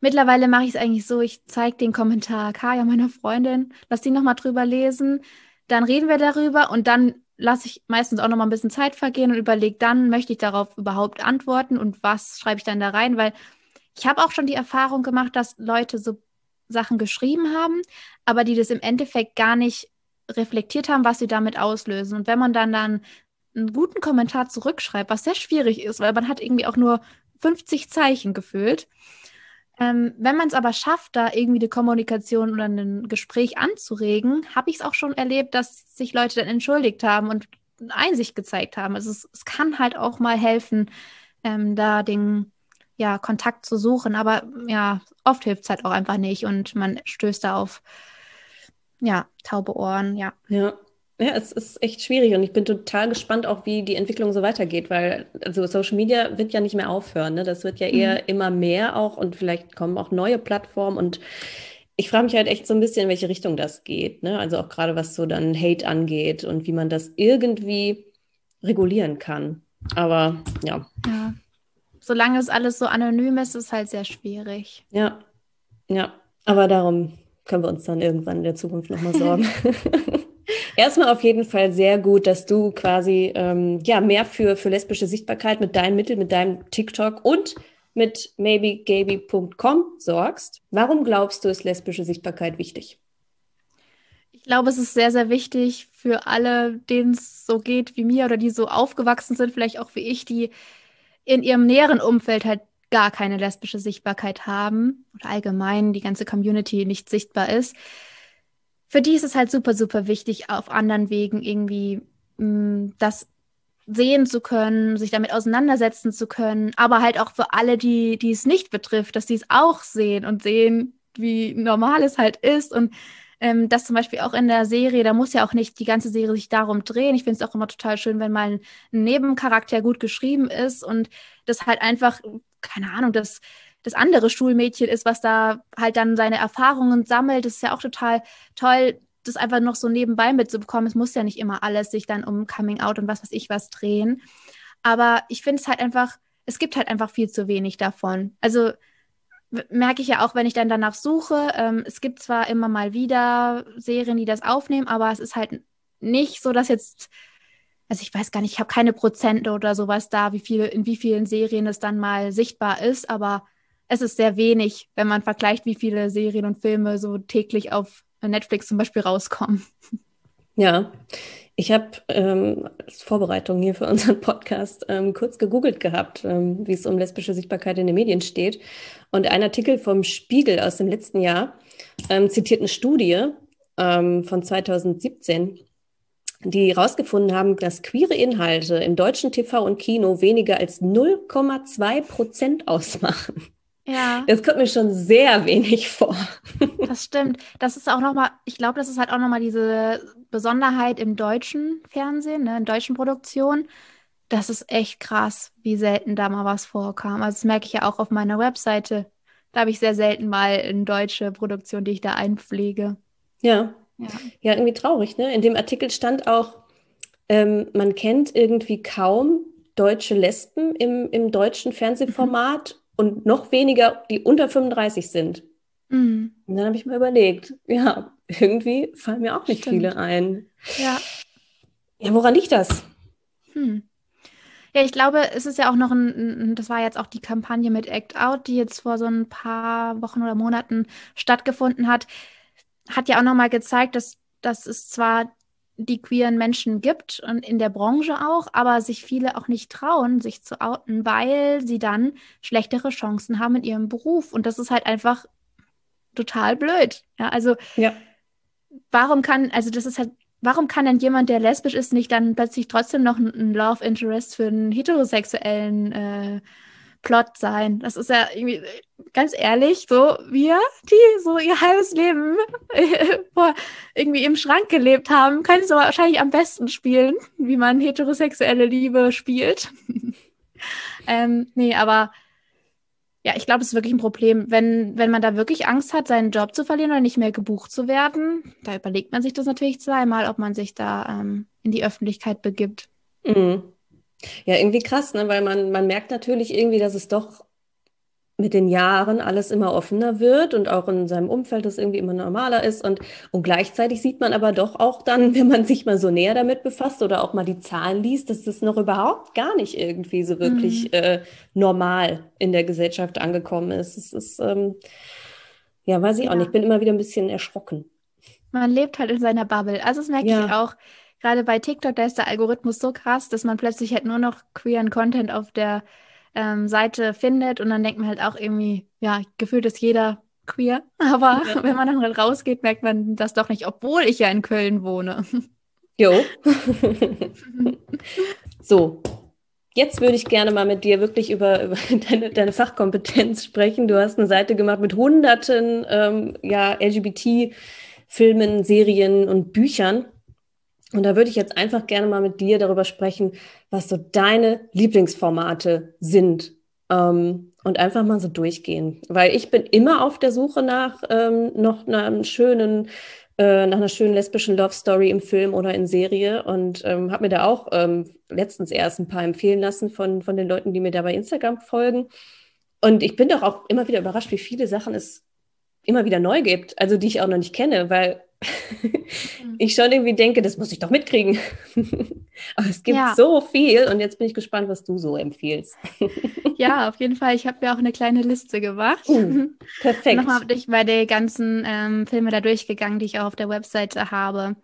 mittlerweile mache ich es eigentlich so, ich zeige den Kommentar Kaya, meiner Freundin, lass die nochmal drüber lesen, dann reden wir darüber und dann lasse ich meistens auch nochmal ein bisschen Zeit vergehen und überlege dann, möchte ich darauf überhaupt antworten und was schreibe ich dann da rein, weil ich habe auch schon die Erfahrung gemacht, dass Leute so Sachen geschrieben haben, aber die das im Endeffekt gar nicht reflektiert haben, was sie damit auslösen. Und wenn man dann dann einen guten Kommentar zurückschreibt, was sehr schwierig ist, weil man hat irgendwie auch nur 50 Zeichen gefühlt. Ähm, wenn man es aber schafft, da irgendwie die Kommunikation oder ein Gespräch anzuregen, habe ich es auch schon erlebt, dass sich Leute dann entschuldigt haben und Einsicht gezeigt haben. Also es, es kann halt auch mal helfen, ähm, da den ja, Kontakt zu suchen. Aber ja, oft hilft es halt auch einfach nicht und man stößt da auf ja, taube Ohren, ja. Ja. Ja, es ist echt schwierig und ich bin total gespannt auch, wie die Entwicklung so weitergeht, weil also Social Media wird ja nicht mehr aufhören. Ne? Das wird ja eher mhm. immer mehr auch und vielleicht kommen auch neue Plattformen und ich frage mich halt echt so ein bisschen, in welche Richtung das geht. Ne? Also auch gerade was so dann Hate angeht und wie man das irgendwie regulieren kann. Aber ja. Ja. Solange es alles so anonym ist, ist es halt sehr schwierig. Ja, ja. Aber darum können wir uns dann irgendwann in der Zukunft nochmal sorgen. Erstmal auf jeden Fall sehr gut, dass du quasi ähm, ja mehr für, für lesbische Sichtbarkeit mit deinen Mitteln, mit deinem TikTok und mit maybegaby.com sorgst. Warum glaubst du, ist lesbische Sichtbarkeit wichtig? Ich glaube, es ist sehr, sehr wichtig für alle, denen es so geht wie mir oder die so aufgewachsen sind, vielleicht auch wie ich, die in ihrem näheren Umfeld halt gar keine lesbische Sichtbarkeit haben oder allgemein die ganze Community nicht sichtbar ist für die ist es halt super, super wichtig, auf anderen Wegen irgendwie mh, mm, das sehen zu können, sich damit auseinandersetzen zu können, aber halt auch für alle, die, die es nicht betrifft, dass die es auch sehen und sehen, wie normal es halt ist und ähm, das zum Beispiel auch in der Serie, da muss ja auch nicht die ganze Serie sich darum drehen. Ich finde es auch immer total schön, wenn mal ein, ein Nebencharakter gut geschrieben ist und das halt einfach, keine Ahnung, das das andere Schulmädchen ist, was da halt dann seine Erfahrungen sammelt. Das ist ja auch total toll, das einfach noch so nebenbei mitzubekommen. Es muss ja nicht immer alles sich dann um Coming Out und was weiß ich was drehen. Aber ich finde es halt einfach, es gibt halt einfach viel zu wenig davon. Also merke ich ja auch, wenn ich dann danach suche. Ähm, es gibt zwar immer mal wieder Serien, die das aufnehmen, aber es ist halt nicht so, dass jetzt, also ich weiß gar nicht, ich habe keine Prozente oder sowas da, wie viele, in wie vielen Serien es dann mal sichtbar ist, aber es ist sehr wenig, wenn man vergleicht, wie viele Serien und Filme so täglich auf Netflix zum Beispiel rauskommen. Ja, ich habe ähm, als Vorbereitung hier für unseren Podcast ähm, kurz gegoogelt gehabt, ähm, wie es um lesbische Sichtbarkeit in den Medien steht. Und ein Artikel vom Spiegel aus dem letzten Jahr ähm, zitiert eine Studie ähm, von 2017, die herausgefunden haben, dass queere Inhalte im deutschen TV und Kino weniger als 0,2 Prozent ausmachen. Ja. Das kommt mir schon sehr wenig vor. Das stimmt. Das ist auch nochmal, ich glaube, das ist halt auch nochmal diese Besonderheit im deutschen Fernsehen, ne, in deutschen Produktionen. Das ist echt krass, wie selten da mal was vorkam. Also das merke ich ja auch auf meiner Webseite. Da habe ich sehr selten mal eine deutsche Produktion, die ich da einpflege. Ja. Ja, ja irgendwie traurig, ne? In dem Artikel stand auch, ähm, man kennt irgendwie kaum deutsche Lesben im, im deutschen Fernsehformat und noch weniger, die unter 35 sind. Mhm. Und dann habe ich mir überlegt, ja, irgendwie fallen mir auch nicht Stimmt. viele ein. Ja. Ja, woran liegt das? Hm. Ja, ich glaube, es ist ja auch noch ein, das war jetzt auch die Kampagne mit Act Out, die jetzt vor so ein paar Wochen oder Monaten stattgefunden hat, hat ja auch nochmal gezeigt, dass, dass es zwar die queeren Menschen gibt und in der Branche auch, aber sich viele auch nicht trauen, sich zu outen, weil sie dann schlechtere Chancen haben in ihrem Beruf. Und das ist halt einfach total blöd. Ja, also ja. warum kann, also das ist halt, warum kann denn jemand, der lesbisch ist, nicht dann plötzlich trotzdem noch ein, Love Interest für einen heterosexuellen äh, Plot sein. Das ist ja irgendwie, ganz ehrlich, so wir, die so ihr halbes Leben irgendwie im Schrank gelebt haben, können so wahrscheinlich am besten spielen, wie man heterosexuelle Liebe spielt. ähm, nee, aber ja, ich glaube, das ist wirklich ein Problem. Wenn, wenn man da wirklich Angst hat, seinen Job zu verlieren oder nicht mehr gebucht zu werden, da überlegt man sich das natürlich zweimal, ob man sich da ähm, in die Öffentlichkeit begibt. Mhm. Ja, irgendwie krass, ne? weil man, man merkt natürlich irgendwie, dass es doch mit den Jahren alles immer offener wird und auch in seinem Umfeld das irgendwie immer normaler ist. Und, und gleichzeitig sieht man aber doch auch dann, wenn man sich mal so näher damit befasst oder auch mal die Zahlen liest, dass das noch überhaupt gar nicht irgendwie so wirklich mhm. äh, normal in der Gesellschaft angekommen ist. Es ist, ähm, ja, weiß ich ja. auch nicht. Ich bin immer wieder ein bisschen erschrocken. Man lebt halt in seiner Bubble. Also das merke ja. ich auch. Gerade bei TikTok, da ist der Algorithmus so krass, dass man plötzlich halt nur noch queeren Content auf der ähm, Seite findet und dann denkt man halt auch irgendwie, ja, gefühlt ist jeder queer. Aber ja. wenn man dann halt rausgeht, merkt man das doch nicht, obwohl ich ja in Köln wohne. Jo. so, Jetzt würde ich gerne mal mit dir wirklich über, über deine, deine, Fachkompetenz sprechen. Du hast eine Seite gemacht mit hunderten ähm, ja, LGBT-Filmen, Serien und Büchern. Und da würde ich jetzt einfach gerne mal mit dir darüber sprechen, was so deine Lieblingsformate sind. Ähm, und einfach mal so durchgehen. Weil ich bin immer auf der Suche nach ähm, noch einem schönen äh, nach einer schönen lesbischen Love Story im Film oder in Serie und ähm, habe mir da auch ähm, letztens erst ein paar empfehlen lassen von, von den Leuten, die mir da bei Instagram folgen. Und ich bin doch auch immer wieder überrascht, wie viele Sachen es immer wieder neu gibt, also die ich auch noch nicht kenne, weil. Ich schon irgendwie denke, das muss ich doch mitkriegen. Aber es gibt ja. so viel und jetzt bin ich gespannt, was du so empfiehlst. ja, auf jeden Fall. Ich habe mir auch eine kleine Liste gemacht. Uh, perfekt. Nochmal bin ich bei den ganzen ähm, Filme da durchgegangen, die ich auch auf der Webseite habe.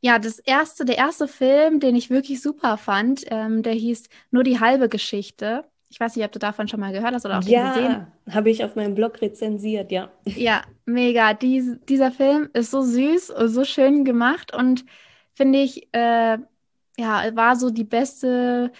Ja, das erste, der erste Film, den ich wirklich super fand, ähm, der hieß Nur die halbe Geschichte. Ich weiß nicht, ob du davon schon mal gehört hast oder auch ja, gesehen. Ja, habe ich auf meinem Blog rezensiert, ja. Ja, mega. Dies, dieser Film ist so süß und so schön gemacht und finde ich, äh, ja, war so die beste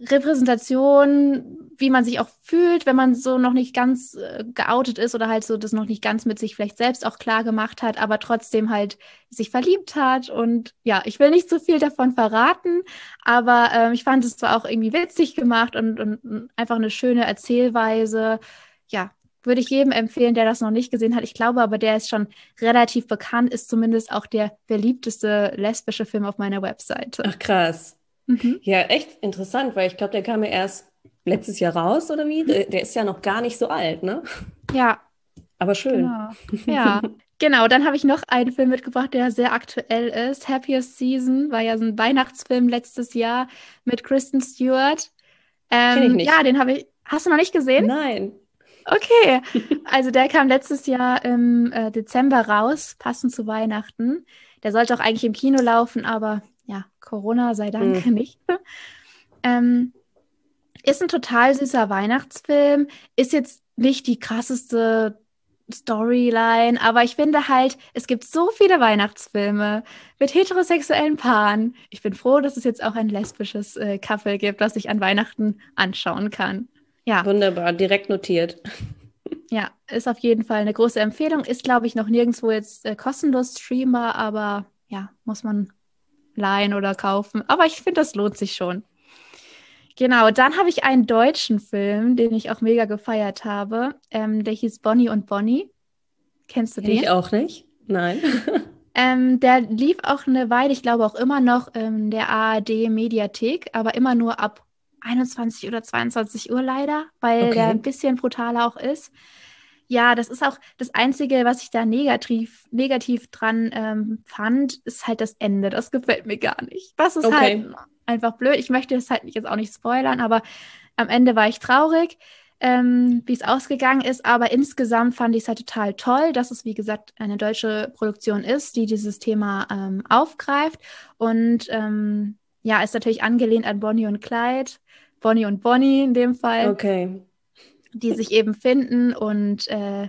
Repräsentation, wie man sich auch fühlt, wenn man so noch nicht ganz äh, geoutet ist oder halt so das noch nicht ganz mit sich vielleicht selbst auch klar gemacht hat, aber trotzdem halt sich verliebt hat. Und ja, ich will nicht so viel davon verraten, aber ähm, ich fand es zwar auch irgendwie witzig gemacht und, und einfach eine schöne Erzählweise. Ja, würde ich jedem empfehlen, der das noch nicht gesehen hat. Ich glaube aber, der ist schon relativ bekannt, ist zumindest auch der beliebteste lesbische Film auf meiner Webseite. Ach krass. Mhm. Ja, echt interessant, weil ich glaube, der kam ja erst letztes Jahr raus, oder wie? Der, der, ist ja noch gar nicht so alt, ne? Ja. Aber schön. Genau. Ja. Genau, dann habe ich noch einen Film mitgebracht, der sehr aktuell ist. Happiest Season war ja so ein Weihnachtsfilm letztes Jahr mit Kristen Stewart. Ähm, Kenn ich nicht. Ja, den habe ich. Hast du noch nicht gesehen? Nein. Okay. Also der kam letztes Jahr im äh, Dezember raus, passend zu Weihnachten. Der sollte auch eigentlich im Kino laufen, aber ja, Corona sei Dank mhm. nicht. Ähm, ist ein total süßer Weihnachtsfilm, ist jetzt nicht die krasseste Storyline, aber ich finde halt, es gibt so viele Weihnachtsfilme mit heterosexuellen Paaren. Ich bin froh, dass es jetzt auch ein lesbisches äh, Couple gibt, das ich an Weihnachten anschauen kann. Ja. Wunderbar, direkt notiert. Ja, ist auf jeden Fall eine große Empfehlung. Ist, glaube ich, noch nirgendwo jetzt äh, kostenlos streambar, aber ja, muss man leihen oder kaufen. Aber ich finde, das lohnt sich schon. Genau, dann habe ich einen deutschen Film, den ich auch mega gefeiert habe. Ähm, der hieß Bonnie und Bonnie. Kennst du Kenn den? Ich auch nicht. Nein. ähm, der lief auch eine Weile, ich glaube auch immer noch in der ARD Mediathek, aber immer nur ab 21 oder 22 Uhr leider, weil okay. der ein bisschen brutaler auch ist. Ja, das ist auch das Einzige, was ich da negativ, negativ dran ähm, fand, ist halt das Ende. Das gefällt mir gar nicht. Das ist okay. halt einfach blöd. Ich möchte das halt jetzt auch nicht spoilern, aber am Ende war ich traurig, ähm, wie es ausgegangen ist. Aber insgesamt fand ich es halt total toll, dass es, wie gesagt, eine deutsche Produktion ist, die dieses Thema ähm, aufgreift. Und ähm, ja, ist natürlich angelehnt an Bonnie und Clyde. Bonnie und Bonnie in dem Fall. Okay die sich eben finden und äh,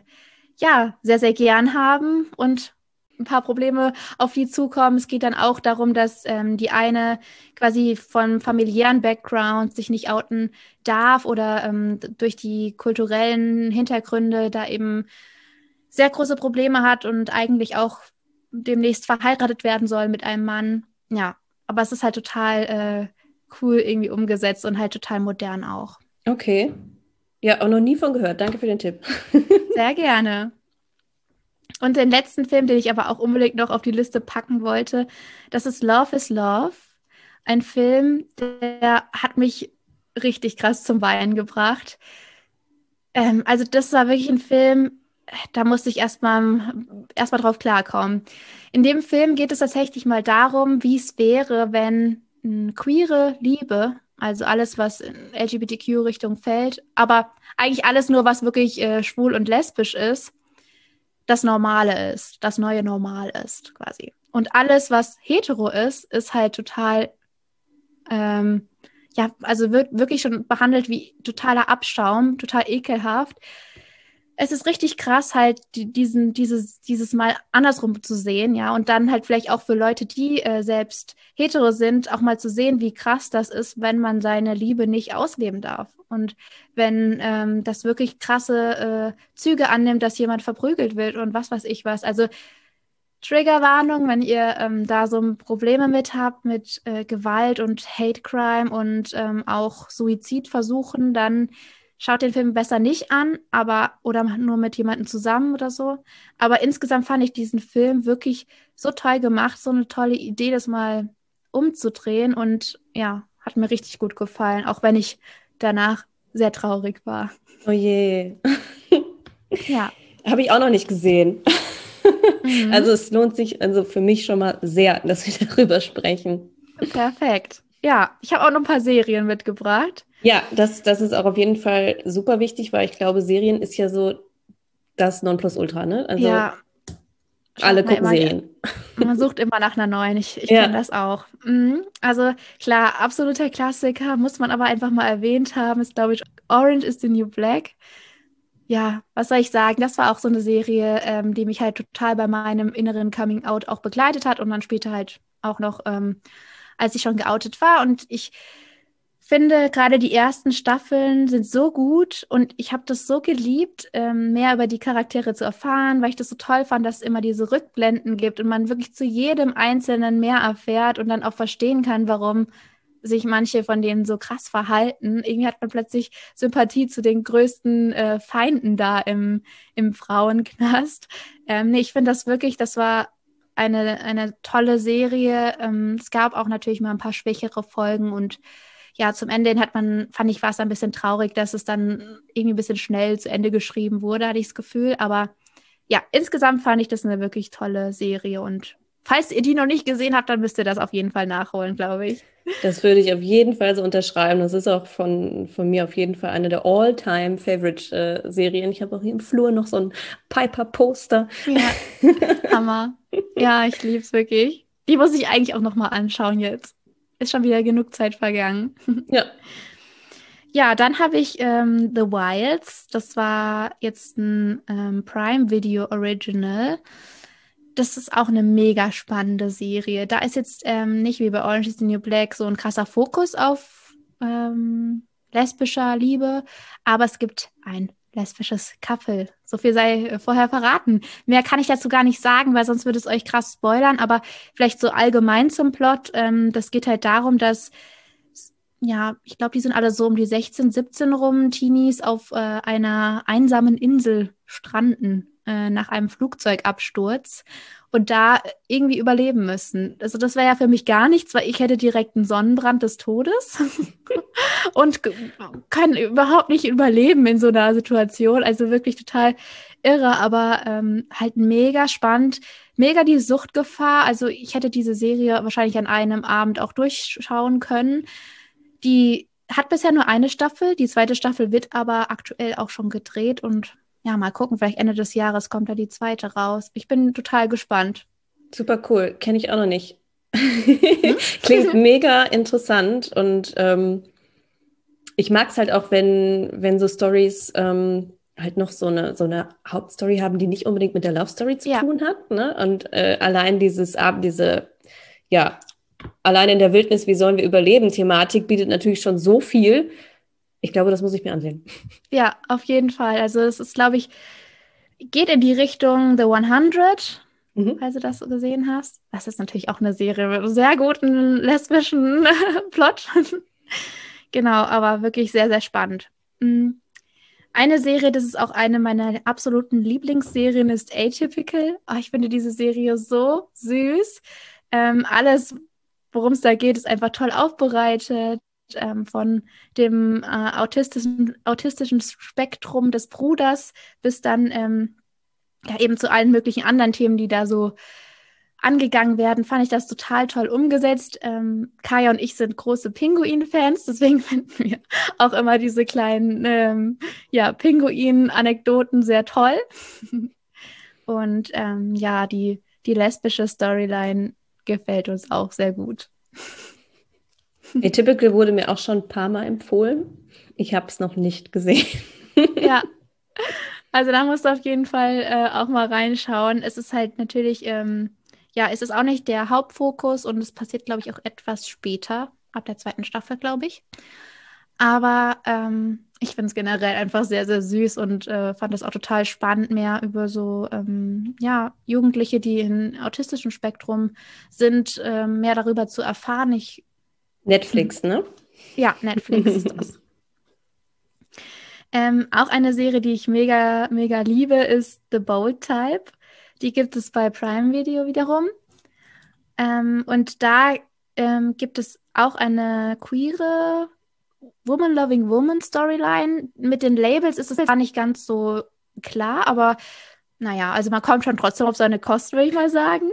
ja, sehr, sehr gern haben und ein paar Probleme auf die zukommen. Es geht dann auch darum, dass ähm, die eine quasi von familiären Background sich nicht outen darf oder ähm, durch die kulturellen Hintergründe da eben sehr große Probleme hat und eigentlich auch demnächst verheiratet werden soll mit einem Mann. Ja, aber es ist halt total äh, cool irgendwie umgesetzt und halt total modern auch. Okay. Ja, auch noch nie von gehört. Danke für den Tipp. Sehr gerne. Und den letzten Film, den ich aber auch unbedingt noch auf die Liste packen wollte, das ist Love is Love. ein Film, der hat mich richtig krass zum Weinen gebracht. Ähm, also das war wirklich ein Film, da musste ich erstmal erst mal drauf klarkommen. In dem Film geht es tatsächlich mal darum, wie es wäre, wenn queere Liebe, also alles, was in LGBTQ-Richtung fällt, aber eigentlich alles nur, was wirklich äh, schwul und lesbisch ist, das Normale ist, das neue Normal ist, quasi. Und alles, was hetero ist, ist halt total, ähm, ja, also wird wirklich schon behandelt wie totaler Abschaum, total ekelhaft es ist richtig krass, halt die, diesen, dieses, dieses Mal andersrum zu sehen, ja, und dann halt vielleicht auch für Leute, die äh, selbst hetero sind, auch mal zu sehen, wie krass das ist, wenn man seine Liebe nicht ausleben darf. Und wenn ähm, das wirklich krasse äh, Züge annimmt, dass jemand verprügelt wird und was weiß ich was. Also Triggerwarnung, wenn ihr ähm, da so Probleme mit habt, mit äh, Gewalt und Hate Crime und ähm, auch Suizidversuchen, dann schaut den Film besser nicht an, aber oder nur mit jemandem zusammen oder so. Aber insgesamt fand ich diesen Film wirklich so toll gemacht, so eine tolle Idee, das mal umzudrehen und ja, hat mir richtig gut gefallen, auch wenn ich danach sehr traurig war. Oh je. ja. Habe ich auch noch nicht gesehen. Mhm. Also es lohnt sich also für mich schon mal sehr, dass wir darüber sprechen. Perfekt. Ja, ich habe auch noch ein paar Serien mitgebracht. Ja, das, das ist auch auf jeden Fall super wichtig, weil ich glaube, Serien ist ja so das Nonplusultra, ne? Also ja. alle gucken immer, Serien. Man sucht immer nach einer neuen. Ich, ich ja. kenne das auch. Mhm. Also klar, absoluter Klassiker, muss man aber einfach mal erwähnt haben, ist, glaube ich, Orange is the New Black. Ja, was soll ich sagen? Das war auch so eine Serie, ähm, die mich halt total bei meinem inneren Coming Out auch begleitet hat und dann später halt auch noch, ähm, als ich schon geoutet war. Und ich finde, gerade die ersten Staffeln sind so gut und ich habe das so geliebt, ähm, mehr über die Charaktere zu erfahren, weil ich das so toll fand, dass es immer diese Rückblenden gibt und man wirklich zu jedem Einzelnen mehr erfährt und dann auch verstehen kann, warum sich manche von denen so krass verhalten. Irgendwie hat man plötzlich Sympathie zu den größten äh, Feinden da im, im Frauenknast. Ähm, nee, ich finde das wirklich, das war eine, eine tolle Serie. Ähm, es gab auch natürlich mal ein paar schwächere Folgen und ja, zum Ende hat man, fand ich, war es ein bisschen traurig, dass es dann irgendwie ein bisschen schnell zu Ende geschrieben wurde, hatte ich das Gefühl. Aber ja, insgesamt fand ich das eine wirklich tolle Serie und falls ihr die noch nicht gesehen habt, dann müsst ihr das auf jeden Fall nachholen, glaube ich. Das würde ich auf jeden Fall so unterschreiben. Das ist auch von, von mir auf jeden Fall eine der All-Time-Favorite-Serien. Äh, ich habe auch hier im Flur noch so ein Piper-Poster. Ja, Hammer. Ja, ich liebe es wirklich. Die muss ich eigentlich auch noch mal anschauen jetzt ist schon wieder genug Zeit vergangen. Ja. Ja, dann habe ich ähm, The Wilds. Das war jetzt ein ähm, Prime Video Original. Das ist auch eine mega spannende Serie. Da ist jetzt ähm, nicht wie bei Orange is the New Black so ein krasser Fokus auf ähm, lesbischer Liebe, aber es gibt ein lesbisches Couple. So viel sei äh, vorher verraten. Mehr kann ich dazu gar nicht sagen, weil sonst würde es euch krass spoilern. Aber vielleicht so allgemein zum Plot. Ähm, das geht halt darum, dass, ja, ich glaube, die sind alle so um die 16, 17 rum, Teenies auf äh, einer einsamen Insel stranden äh, nach einem Flugzeugabsturz und da irgendwie überleben müssen. Also das wäre ja für mich gar nichts, weil ich hätte direkt einen Sonnenbrand des Todes und kann überhaupt nicht überleben in so einer Situation. Also wirklich total irre, aber ähm, halt mega spannend, mega die Suchtgefahr. Also ich hätte diese Serie wahrscheinlich an einem Abend auch durchschauen können. Die hat bisher nur eine Staffel, die zweite Staffel wird aber aktuell auch schon gedreht und ja, mal gucken, vielleicht Ende des Jahres kommt da die zweite raus. Ich bin total gespannt. Super cool, kenne ich auch noch nicht. Hm? Klingt mega interessant und ähm, ich mag es halt auch, wenn, wenn so Stories ähm, halt noch so eine, so eine Hauptstory haben, die nicht unbedingt mit der Love Story zu ja. tun hat. Ne? Und äh, allein dieses, diese, ja, allein in der Wildnis, wie sollen wir überleben, Thematik bietet natürlich schon so viel, ich glaube, das muss ich mir ansehen. Ja, auf jeden Fall. Also es ist, glaube ich, geht in die Richtung The 100, mhm. falls du das gesehen hast. Das ist natürlich auch eine Serie mit einem sehr guten lesbischen Plot. genau, aber wirklich sehr, sehr spannend. Mhm. Eine Serie, das ist auch eine meiner absoluten Lieblingsserien, ist Atypical. Oh, ich finde diese Serie so süß. Ähm, alles worum es da geht, ist einfach toll aufbereitet. Ähm, von dem äh, autistischen, autistischen Spektrum des Bruders bis dann ähm, ja, eben zu allen möglichen anderen Themen, die da so angegangen werden, fand ich das total toll umgesetzt. Ähm, Kaya und ich sind große Pinguin-Fans, deswegen finden wir auch immer diese kleinen ähm, ja, Pinguin-Anekdoten sehr toll. und ähm, ja, die, die lesbische Storyline gefällt uns auch sehr gut. Atypical wurde mir auch schon ein paar Mal empfohlen. Ich habe es noch nicht gesehen. ja. Also da musst du auf jeden Fall äh, auch mal reinschauen. Es ist halt natürlich, ähm, ja, es ist auch nicht der Hauptfokus und es passiert, glaube ich, auch etwas später, ab der zweiten Staffel, glaube ich. Aber ähm, ich finde es generell einfach sehr, sehr süß und äh, fand es auch total spannend, mehr über so ähm, ja, Jugendliche, die im autistischen Spektrum sind, äh, mehr darüber zu erfahren. Ich Netflix, ne? Ja, Netflix ist das. Ähm, auch eine Serie, die ich mega, mega liebe, ist The Bold Type. Die gibt es bei Prime Video wiederum. Ähm, und da ähm, gibt es auch eine queere Woman Loving Woman Storyline. Mit den Labels ist es gar nicht ganz so klar, aber naja, also man kommt schon trotzdem auf seine Kosten, würde ich mal sagen.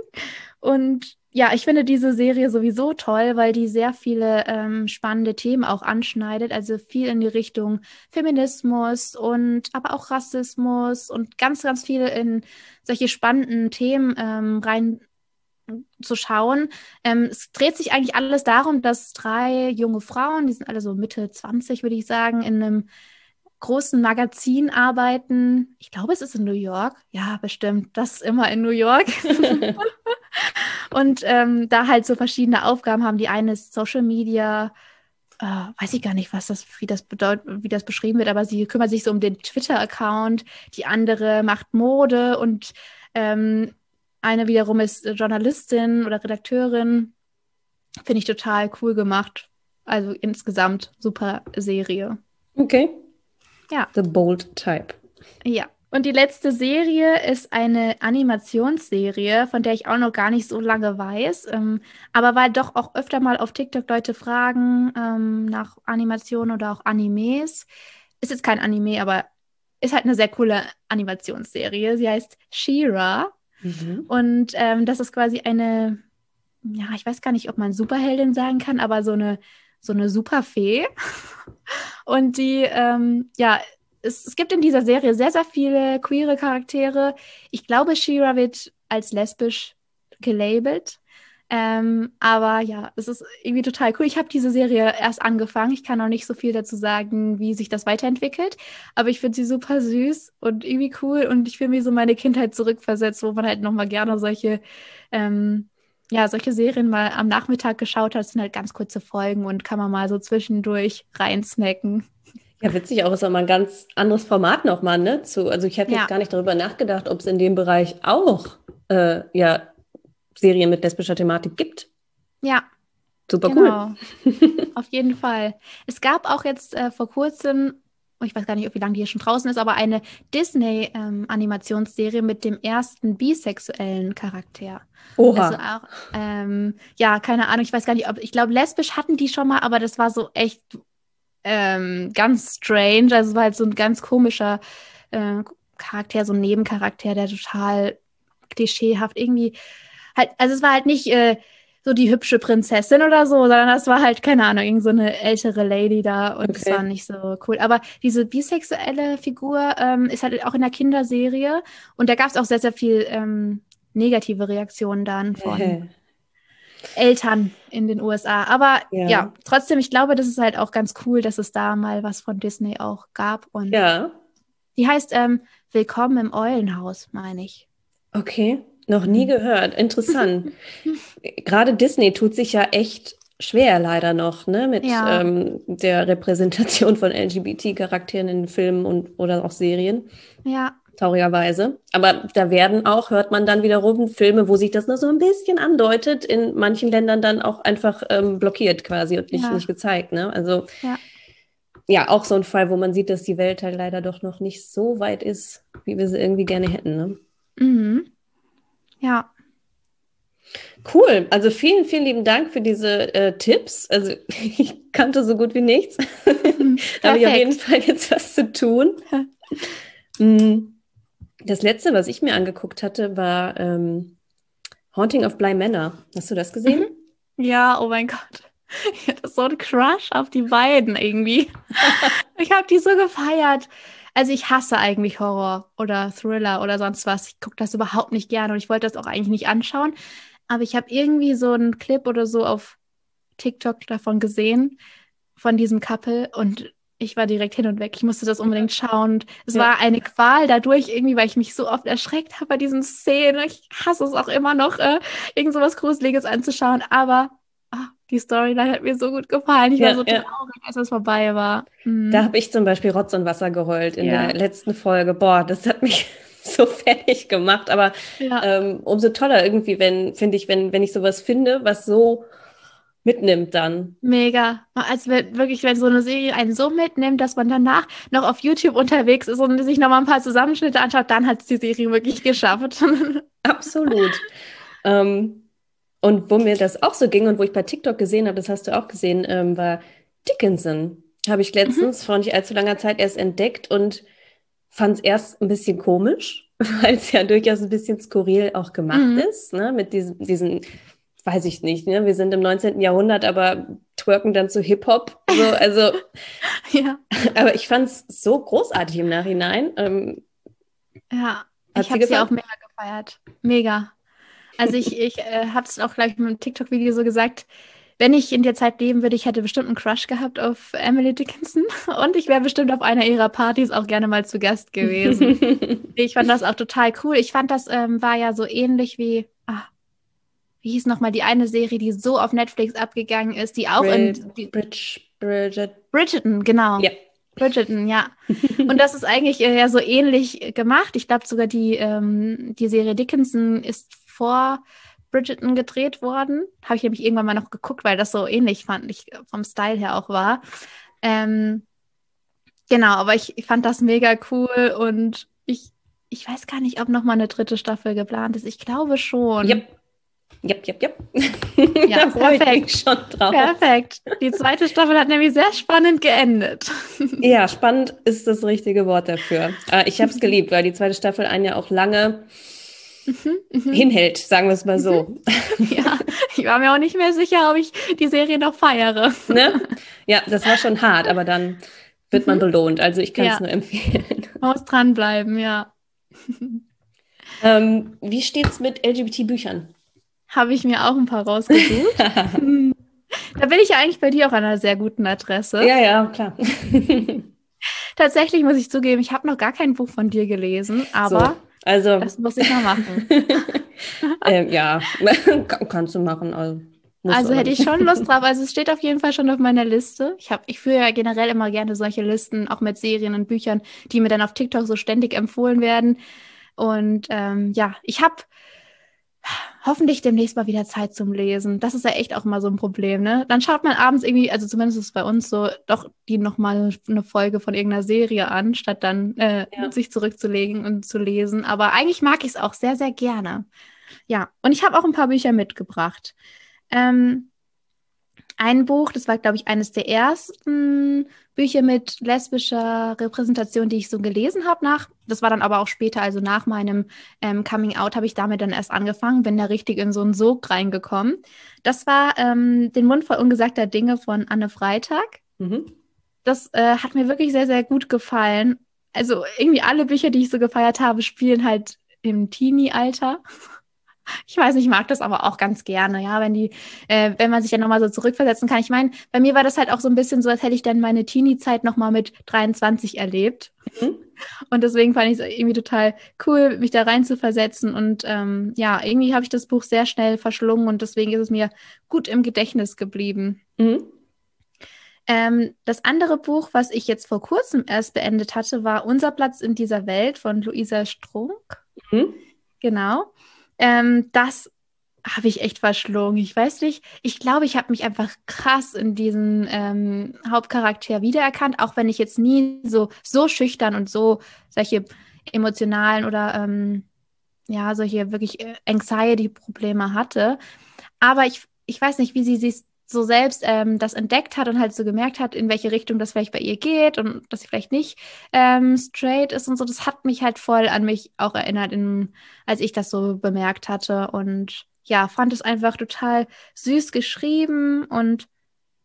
Und ja, ich finde diese Serie sowieso toll, weil die sehr viele ähm, spannende Themen auch anschneidet. Also viel in die Richtung Feminismus und aber auch Rassismus und ganz, ganz viel in solche spannenden Themen ähm, rein zu schauen. Ähm, es dreht sich eigentlich alles darum, dass drei junge Frauen, die sind alle so Mitte 20, würde ich sagen, in einem großen Magazin arbeiten. Ich glaube, es ist in New York. Ja, bestimmt. Das ist immer in New York. und ähm, da halt so verschiedene Aufgaben haben. Die eine ist Social Media, äh, weiß ich gar nicht, was das, wie das bedeutet, wie das beschrieben wird, aber sie kümmert sich so um den Twitter-Account. Die andere macht Mode und ähm, eine wiederum ist Journalistin oder Redakteurin. Finde ich total cool gemacht. Also insgesamt super Serie. Okay. Ja. The Bold Type. Ja. Und die letzte Serie ist eine Animationsserie, von der ich auch noch gar nicht so lange weiß. Ähm, aber weil doch auch öfter mal auf TikTok Leute fragen ähm, nach Animationen oder auch Animes. Ist jetzt kein Anime, aber ist halt eine sehr coole Animationsserie. Sie heißt She-Ra. Mhm. Und ähm, das ist quasi eine, ja, ich weiß gar nicht, ob man Superheldin sagen kann, aber so eine, so eine Superfee. Und die, ähm, ja, es, es gibt in dieser Serie sehr, sehr viele queere Charaktere. Ich glaube, Shira wird als lesbisch gelabelt. Ähm, aber ja, es ist irgendwie total cool. Ich habe diese Serie erst angefangen. Ich kann auch nicht so viel dazu sagen, wie sich das weiterentwickelt. Aber ich finde sie super süß und irgendwie cool. Und ich fühle mich so meine Kindheit zurückversetzt, wo man halt nochmal gerne solche, ähm, ja, solche Serien mal am Nachmittag geschaut hat. Das sind halt ganz kurze Folgen und kann man mal so zwischendurch reinsnacken. Ja, witzig auch, ist auch mal ein ganz anderes Format nochmal, ne? Zu, also ich hätte ja. jetzt gar nicht darüber nachgedacht, ob es in dem Bereich auch äh, ja, Serien mit lesbischer Thematik gibt. Ja. Super genau. cool. Auf jeden Fall. Es gab auch jetzt äh, vor kurzem, ich weiß gar nicht, wie lange die hier schon draußen ist, aber eine Disney-Animationsserie ähm, mit dem ersten bisexuellen Charakter. Oha. Also auch, ähm, ja, keine Ahnung, ich weiß gar nicht, ob, ich glaube, lesbisch hatten die schon mal, aber das war so echt ähm, ganz strange. Also es war halt so ein ganz komischer äh, Charakter, so ein Nebencharakter, der total klischeehaft irgendwie halt, also es war halt nicht äh, so die hübsche Prinzessin oder so, sondern das war halt, keine Ahnung, irgend so eine ältere Lady da und es war nicht so cool. Aber diese bisexuelle Figur ähm, ist halt auch in der Kinderserie und da gab es auch sehr, sehr viel ähm, negative Reaktionen dann von Eltern in den USA. Aber ja. ja. trotzdem, ich glaube, das ist halt auch ganz cool, dass es da mal was von Disney auch gab. Und ja. Die heißt ähm, Willkommen im Eulenhaus, meine ich. Okay, noch nie mhm. gehört. Interessant. Gerade Disney tut sich ja echt schwer leider noch, ne, mit ja. ähm, der Repräsentation von LGBT-Charakteren in Filmen und oder auch Serien. Ja traurigerweise. Aber da werden auch, hört man dann wiederum Filme, wo sich das nur so ein bisschen andeutet, in manchen Ländern dann auch einfach ähm, blockiert quasi und nicht, ja. nicht gezeigt. Ne? Also ja. ja. auch so ein Fall, wo man sieht, dass die Welt halt leider doch noch nicht so weit ist, wie wir sie irgendwie gerne hätten. Ne? Mhm. Ja. Cool. Also vielen, vielen lieben Dank für diese äh, Tipps. Also ich kannte so gut wie nichts. da habe ich auf jeden Fall jetzt was zu tun. Mm. Das letzte, was ich mir angeguckt hatte, war ähm, Haunting of Bly Manor. Hast du das gesehen? Mhm. Ja, oh mein Gott. Ich hatte so einen Crush auf die beiden irgendwie. ich habe die so gefeiert. Also ich hasse eigentlich Horror oder Thriller oder sonst was. Ich gucke das überhaupt nicht gerne und ich wollte das auch eigentlich nicht anschauen. Aber ich habe irgendwie so einen Clip oder so auf TikTok davon gesehen, von diesem Couple. Und ich war direkt hin und weg. Ich musste das unbedingt schauen. Und es ja. war eine Qual dadurch irgendwie, weil ich mich so oft erschreckt habe bei diesen Szenen. Ich hasse es auch immer noch, äh, irgend so was Gruseliges anzuschauen. Aber ah, die Storyline hat mir so gut gefallen. Ich ja, war so ja. traurig, als es vorbei war. Mhm. Da habe ich zum Beispiel Rotz und Wasser geheult in der letzten Folge. Boah, das hat mich so fertig gemacht. Aber ähm, umso toller irgendwie, wenn, finde ich, wenn, wenn ich sowas finde, was so mitnimmt dann. Mega. Also wenn, wirklich, wenn so eine Serie einen so mitnimmt, dass man danach noch auf YouTube unterwegs ist und sich nochmal ein paar Zusammenschnitte anschaut, dann hat es die Serie wirklich geschafft. Absolut. ähm, und wo mir das auch so ging und wo ich bei TikTok gesehen habe, das hast du auch gesehen, ähm, war Dickinson. Habe ich letztens mhm. vor nicht allzu langer Zeit erst entdeckt und fand es erst ein bisschen komisch, weil es ja durchaus ein bisschen skurril auch gemacht mhm. ist, ne? mit diesen, diesen weiß ich nicht, ne? wir sind im 19. Jahrhundert, aber twerken dann zu Hip-Hop. So, also, ja. aber ich fand es so großartig im Nachhinein. Ähm, ja, ich habe sie auch mega gefeiert. Mega. Also ich, ich äh, habe es auch gleich mit einem TikTok-Video so gesagt, wenn ich in der Zeit leben würde, ich hätte bestimmt einen Crush gehabt auf Emily Dickinson und ich wäre bestimmt auf einer ihrer Partys auch gerne mal zu Gast gewesen. ich fand das auch total cool. Ich fand, das ähm, war ja so ähnlich wie, ah, wie hieß nochmal die eine Serie, die so auf Netflix abgegangen ist, die auch Brid in die, Bridge, Bridget. Bridgerton, genau. Ja. Bridgerton, ja. Und das ist eigentlich äh, ja so ähnlich gemacht. Ich glaube sogar die, ähm, die Serie Dickinson ist vor Bridgerton gedreht worden. Habe ich nämlich irgendwann mal noch geguckt, weil das so ähnlich fand ich vom Style her auch war. Ähm, genau, aber ich, ich fand das mega cool und ich, ich weiß gar nicht, ob noch mal eine dritte Staffel geplant ist. Ich glaube schon. Yep. Jep, jep, jep. Ja, da freue ich mich schon drauf. Perfekt. Die zweite Staffel hat nämlich sehr spannend geendet. Ja, spannend ist das richtige Wort dafür. Äh, ich habe es geliebt, weil die zweite Staffel einen ja auch lange mhm, mhm. hinhält, sagen wir es mal so. Mhm. Ja, ich war mir auch nicht mehr sicher, ob ich die Serie noch feiere. Ne? Ja, das war schon hart, aber dann wird man belohnt. Also ich kann es ja. nur empfehlen. Man muss dranbleiben, ja. Ähm, wie es mit LGBT-Büchern? Habe ich mir auch ein paar rausgesucht. da bin ich ja eigentlich bei dir auch an einer sehr guten Adresse. Ja, ja, klar. Tatsächlich muss ich zugeben, ich habe noch gar kein Buch von dir gelesen, aber so, also, das muss ich mal machen. ähm, ja, kannst du machen. Also, also hätte ich schon Lust drauf. Also es steht auf jeden Fall schon auf meiner Liste. Ich habe, ich führe ja generell immer gerne solche Listen, auch mit Serien und Büchern, die mir dann auf TikTok so ständig empfohlen werden. Und ähm, ja, ich habe hoffentlich demnächst mal wieder Zeit zum Lesen. Das ist ja echt auch mal so ein Problem, ne? Dann schaut man abends irgendwie, also zumindest ist es bei uns so, doch die nochmal eine Folge von irgendeiner Serie an, statt dann äh, ja. sich zurückzulegen und zu lesen. Aber eigentlich mag ich es auch sehr, sehr gerne. Ja, und ich habe auch ein paar Bücher mitgebracht. Ähm, ein Buch, das war, glaube ich, eines der ersten Bücher mit lesbischer Repräsentation, die ich so gelesen habe nach. Das war dann aber auch später, also nach meinem ähm, Coming Out habe ich damit dann erst angefangen, bin da richtig in so einen Sog reingekommen. Das war ähm, Den Mund voll ungesagter Dinge von Anne Freitag. Mhm. Das äh, hat mir wirklich sehr, sehr gut gefallen. Also irgendwie alle Bücher, die ich so gefeiert habe, spielen halt im Teenie-Alter. Ich weiß nicht, ich mag das aber auch ganz gerne, ja, wenn die, äh, wenn man sich dann nochmal so zurückversetzen kann. Ich meine, bei mir war das halt auch so ein bisschen so, als hätte ich dann meine Teenie-Zeit nochmal mit 23 erlebt. Mhm. Und deswegen fand ich es irgendwie total cool, mich da rein zu versetzen. Und ähm, ja, irgendwie habe ich das Buch sehr schnell verschlungen und deswegen ist es mir gut im Gedächtnis geblieben. Mhm. Ähm, das andere Buch, was ich jetzt vor kurzem erst beendet hatte, war Unser Platz in dieser Welt von Luisa Strunk. Mhm. Genau. Ähm, das habe ich echt verschlungen. Ich weiß nicht, ich glaube, ich habe mich einfach krass in diesen ähm, Hauptcharakter wiedererkannt, auch wenn ich jetzt nie so, so schüchtern und so solche emotionalen oder ähm, ja, solche wirklich äh, Anxiety-Probleme hatte. Aber ich, ich weiß nicht, wie sie sich so selbst ähm, das entdeckt hat und halt so gemerkt hat, in welche Richtung das vielleicht bei ihr geht und dass sie vielleicht nicht ähm, straight ist und so. Das hat mich halt voll an mich auch erinnert, in, als ich das so bemerkt hatte. Und ja, fand es einfach total süß geschrieben und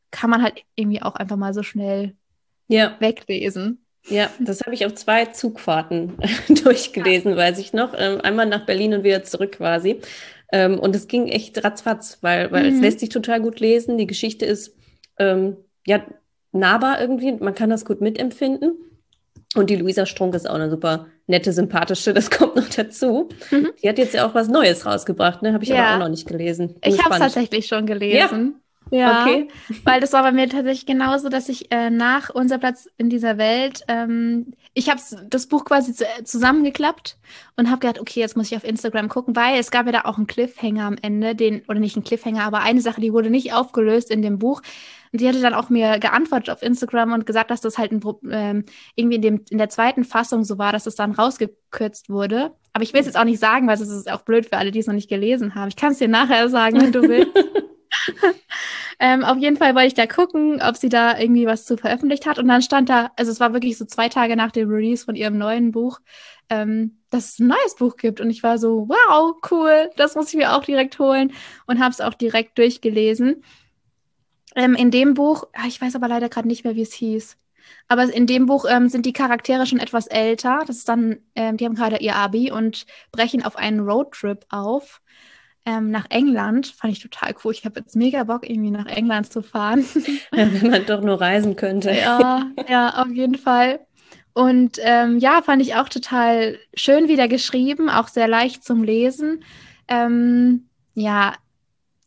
kann man halt irgendwie auch einfach mal so schnell ja. weglesen. Ja, das habe ich auf zwei Zugfahrten durchgelesen, ja. weiß ich noch. Ähm, einmal nach Berlin und wieder zurück quasi. Ähm, und es ging echt ratzfatz, weil, weil mhm. es lässt sich total gut lesen. Die Geschichte ist ähm, ja nahbar irgendwie. Man kann das gut mitempfinden. Und die Luisa Strunk ist auch eine super nette, sympathische, das kommt noch dazu. Mhm. Die hat jetzt ja auch was Neues rausgebracht, ne? Habe ich ja. aber auch noch nicht gelesen. Bin ich habe es tatsächlich schon gelesen. Ja, okay. weil das war bei mir tatsächlich genauso, dass ich äh, nach unser Platz in dieser Welt, ähm, ich habe das Buch quasi zu, äh, zusammengeklappt und habe gedacht, okay, jetzt muss ich auf Instagram gucken, weil es gab ja da auch einen Cliffhanger am Ende, den oder nicht einen Cliffhanger, aber eine Sache, die wurde nicht aufgelöst in dem Buch. Und die hatte dann auch mir geantwortet auf Instagram und gesagt, dass das halt ein, ähm, irgendwie in, dem, in der zweiten Fassung so war, dass es dann rausgekürzt wurde. Aber ich will es jetzt auch nicht sagen, weil es ist auch blöd für alle, die es noch nicht gelesen haben. Ich kann es dir nachher sagen, wenn du willst. ähm, auf jeden Fall wollte ich da gucken, ob sie da irgendwie was zu veröffentlicht hat. Und dann stand da, also es war wirklich so zwei Tage nach dem Release von ihrem neuen Buch, ähm, dass es ein neues Buch gibt. Und ich war so, wow, cool, das muss ich mir auch direkt holen und habe es auch direkt durchgelesen. Ähm, in dem Buch, ah, ich weiß aber leider gerade nicht mehr, wie es hieß. Aber in dem Buch ähm, sind die Charaktere schon etwas älter. Das ist dann, ähm, die haben gerade ihr Abi und brechen auf einen Roadtrip auf ähm, nach England. Fand ich total cool. Ich habe jetzt mega Bock, irgendwie nach England zu fahren. Ja, wenn man doch nur reisen könnte. Ja, ja, auf jeden Fall. Und ähm, ja, fand ich auch total schön wieder geschrieben, auch sehr leicht zum Lesen. Ähm, ja,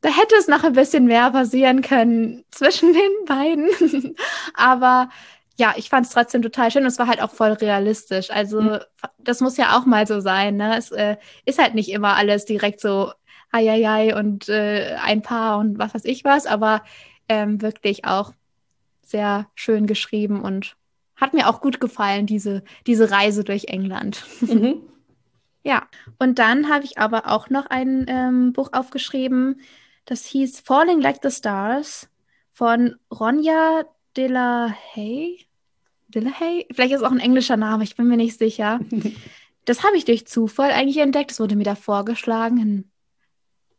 da hätte es noch ein bisschen mehr passieren können zwischen den beiden. Aber ja, ich fand es trotzdem total schön und es war halt auch voll realistisch. Also mhm. das muss ja auch mal so sein. Ne? Es äh, ist halt nicht immer alles direkt so Eieiei und äh, ein Paar und was weiß ich was, aber ähm, wirklich auch sehr schön geschrieben und hat mir auch gut gefallen, diese, diese Reise durch England. Mhm. ja, und dann habe ich aber auch noch ein ähm, Buch aufgeschrieben, das hieß Falling Like the Stars von Ronja Delahaye. Delahaye? Vielleicht ist es auch ein englischer Name, ich bin mir nicht sicher. Das habe ich durch Zufall eigentlich entdeckt. Es wurde mir da vorgeschlagen in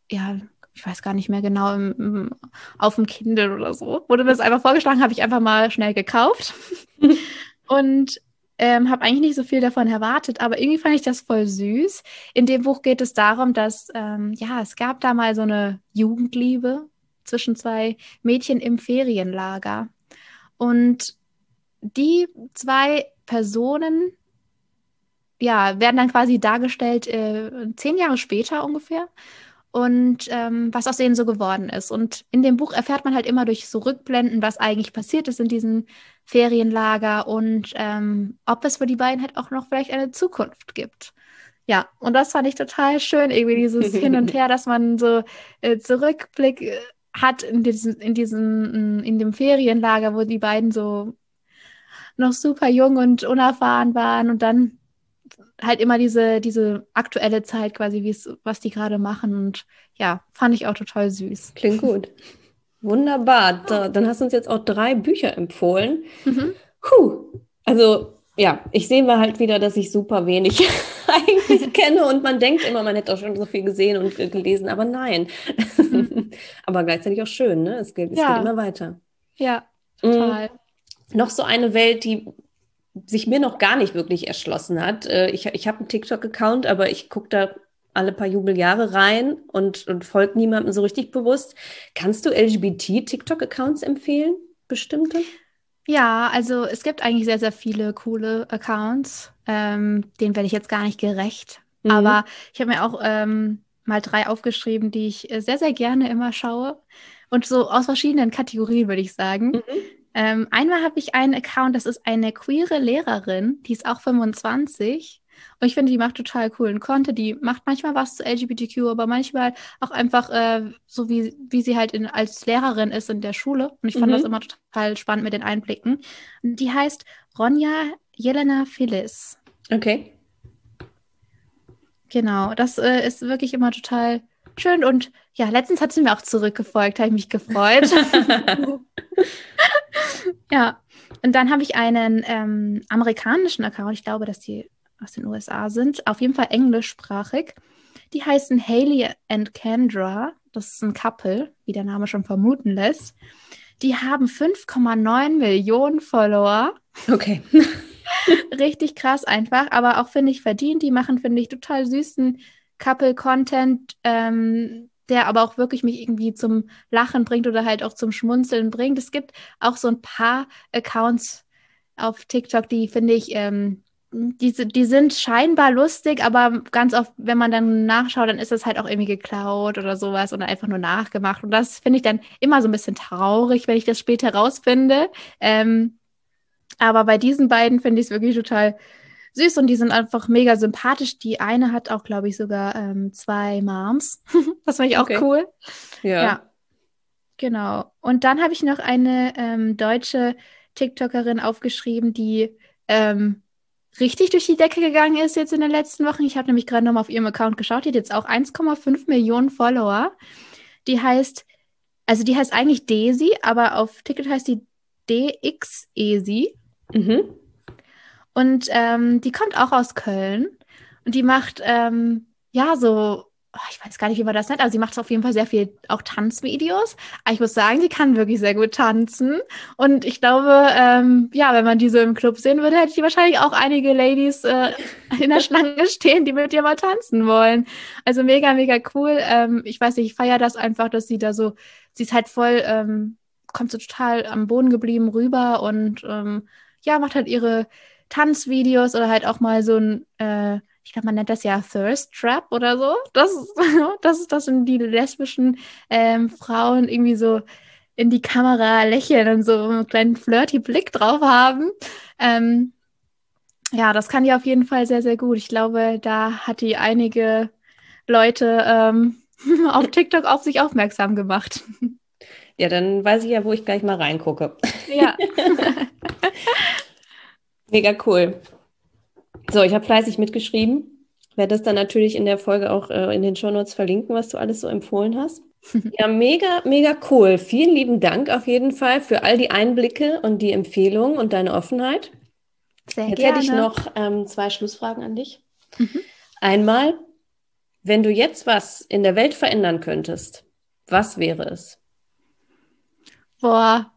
ja, ich weiß gar nicht mehr genau, im, im, auf dem Kindle oder so. Wurde mir das einfach vorgeschlagen, habe ich einfach mal schnell gekauft. und ähm, habe eigentlich nicht so viel davon erwartet, aber irgendwie fand ich das voll süß. In dem Buch geht es darum, dass, ähm, ja, es gab da mal so eine Jugendliebe zwischen zwei Mädchen im Ferienlager. Und die zwei Personen, ja, werden dann quasi dargestellt, äh, zehn Jahre später ungefähr und ähm, was aus denen so geworden ist. Und in dem Buch erfährt man halt immer durch so Rückblenden, was eigentlich passiert ist in diesem Ferienlager und ähm, ob es für die beiden halt auch noch vielleicht eine Zukunft gibt. Ja, und das fand ich total schön, irgendwie dieses Hin und Her, dass man so äh, Zurückblick äh, hat in diesem, in diesem, in dem Ferienlager, wo die beiden so noch super jung und unerfahren waren und dann halt immer diese, diese aktuelle Zeit quasi, wie es, was die gerade machen. Und ja, fand ich auch total süß. Klingt gut. Wunderbar. Da, dann hast du uns jetzt auch drei Bücher empfohlen. Mhm. Puh. Also, ja, ich sehe mal halt wieder, dass ich super wenig eigentlich kenne und man denkt immer, man hätte auch schon so viel gesehen und gelesen, aber nein. Mhm. aber gleichzeitig auch schön, ne? Es geht, es ja. geht immer weiter. Ja, total. Mhm. Noch so eine Welt, die sich mir noch gar nicht wirklich erschlossen hat. Äh, ich ich habe einen TikTok-Account, aber ich gucke da alle paar Jubeljahre rein und, und folgt niemandem so richtig bewusst. Kannst du LGBT-TikTok-Accounts empfehlen? Bestimmte? Ja, also es gibt eigentlich sehr, sehr viele coole Accounts. Ähm, denen werde ich jetzt gar nicht gerecht. Mhm. Aber ich habe mir auch ähm, mal drei aufgeschrieben, die ich äh, sehr, sehr gerne immer schaue. Und so aus verschiedenen Kategorien, würde ich sagen. Mhm. Ähm, einmal habe ich einen Account, das ist eine queere Lehrerin, die ist auch 25. Und ich finde, die macht total coolen Content. Die macht manchmal was zu LGBTQ, aber manchmal auch einfach äh, so, wie, wie sie halt in, als Lehrerin ist in der Schule. Und ich fand mhm. das immer total spannend mit den Einblicken. Und die heißt Ronja Jelena Phyllis. Okay. Genau, das äh, ist wirklich immer total schön. Und ja, letztens hat sie mir auch zurückgefolgt, habe ich mich gefreut. ja, und dann habe ich einen ähm, amerikanischen Account, ich glaube, dass die aus den USA sind, auf jeden Fall englischsprachig. Die heißen Haley and Kendra. Das ist ein Couple, wie der Name schon vermuten lässt. Die haben 5,9 Millionen Follower. Okay. Richtig krass einfach, aber auch finde ich verdient. Die machen, finde ich, total süßen Couple-Content, ähm, der aber auch wirklich mich irgendwie zum Lachen bringt oder halt auch zum Schmunzeln bringt. Es gibt auch so ein paar Accounts auf TikTok, die finde ich, ähm, die, die sind scheinbar lustig, aber ganz oft, wenn man dann nachschaut, dann ist das halt auch irgendwie geklaut oder sowas oder einfach nur nachgemacht. Und das finde ich dann immer so ein bisschen traurig, wenn ich das später rausfinde. Ähm, aber bei diesen beiden finde ich es wirklich total süß und die sind einfach mega sympathisch. Die eine hat auch, glaube ich, sogar ähm, zwei Moms. das finde ich auch okay. cool. Ja. ja. Genau. Und dann habe ich noch eine ähm, deutsche TikTokerin aufgeschrieben, die ähm, richtig durch die Decke gegangen ist jetzt in den letzten Wochen. Ich habe nämlich gerade nochmal auf ihrem Account geschaut. Die hat jetzt auch 1,5 Millionen Follower. Die heißt, also die heißt eigentlich Daisy, aber auf TikTok heißt die DXESI. Mhm. Und ähm, die kommt auch aus Köln. Und die macht, ähm, ja, so oh, ich weiß gar nicht, wie man das nennt, aber sie macht auf jeden Fall sehr viel auch Tanzvideos. Aber ich muss sagen, sie kann wirklich sehr gut tanzen. Und ich glaube, ähm, ja, wenn man die so im Club sehen würde, hätte ich wahrscheinlich auch einige Ladies äh, in der Schlange stehen, die mit ihr mal tanzen wollen. Also mega, mega cool. Ähm, ich weiß nicht, ich feiere das einfach, dass sie da so, sie ist halt voll, ähm, kommt so total am Boden geblieben rüber und ähm, ja, macht halt ihre Tanzvideos oder halt auch mal so ein äh, ich glaube, man nennt das ja Thirst Trap oder so. Das, das ist das, sind die lesbischen ähm, Frauen irgendwie so in die Kamera lächeln und so einen kleinen flirty Blick drauf haben. Ähm, ja, das kann die auf jeden Fall sehr, sehr gut. Ich glaube, da hat die einige Leute ähm, auf TikTok auf sich aufmerksam gemacht. Ja, dann weiß ich ja, wo ich gleich mal reingucke. Ja. Mega cool. So, ich habe fleißig mitgeschrieben. Werde das dann natürlich in der Folge auch äh, in den Shownotes verlinken, was du alles so empfohlen hast. ja, mega, mega cool. Vielen lieben Dank auf jeden Fall für all die Einblicke und die Empfehlungen und deine Offenheit. Sehr Jetzt gerne. hätte ich noch ähm, zwei Schlussfragen an dich. Mhm. Einmal, wenn du jetzt was in der Welt verändern könntest, was wäre es? Boah,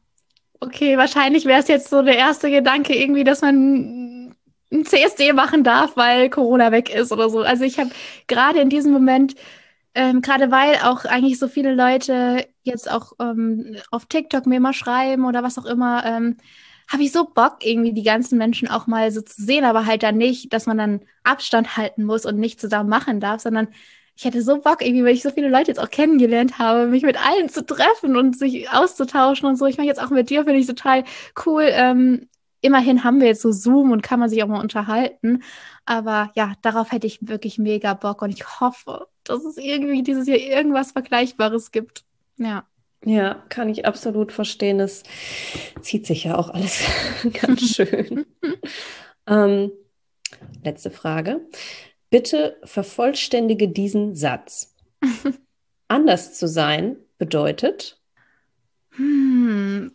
okay, wahrscheinlich wäre es jetzt so der erste Gedanke irgendwie, dass man ein CSD machen darf, weil Corona weg ist oder so. Also ich habe gerade in diesem Moment, ähm, gerade weil auch eigentlich so viele Leute jetzt auch ähm, auf TikTok mir mal schreiben oder was auch immer, ähm, habe ich so Bock, irgendwie die ganzen Menschen auch mal so zu sehen, aber halt dann nicht, dass man dann Abstand halten muss und nicht zusammen machen darf, sondern ich hätte so Bock, irgendwie, weil ich so viele Leute jetzt auch kennengelernt habe, mich mit allen zu treffen und sich auszutauschen und so. Ich meine jetzt auch mit dir, finde ich total cool, ähm, immerhin haben wir jetzt so Zoom und kann man sich auch mal unterhalten. Aber ja, darauf hätte ich wirklich mega Bock und ich hoffe, dass es irgendwie dieses Jahr irgendwas Vergleichbares gibt. Ja. Ja, kann ich absolut verstehen. Es zieht sich ja auch alles ganz schön. ähm, letzte Frage. Bitte vervollständige diesen Satz. Anders zu sein bedeutet. Hm,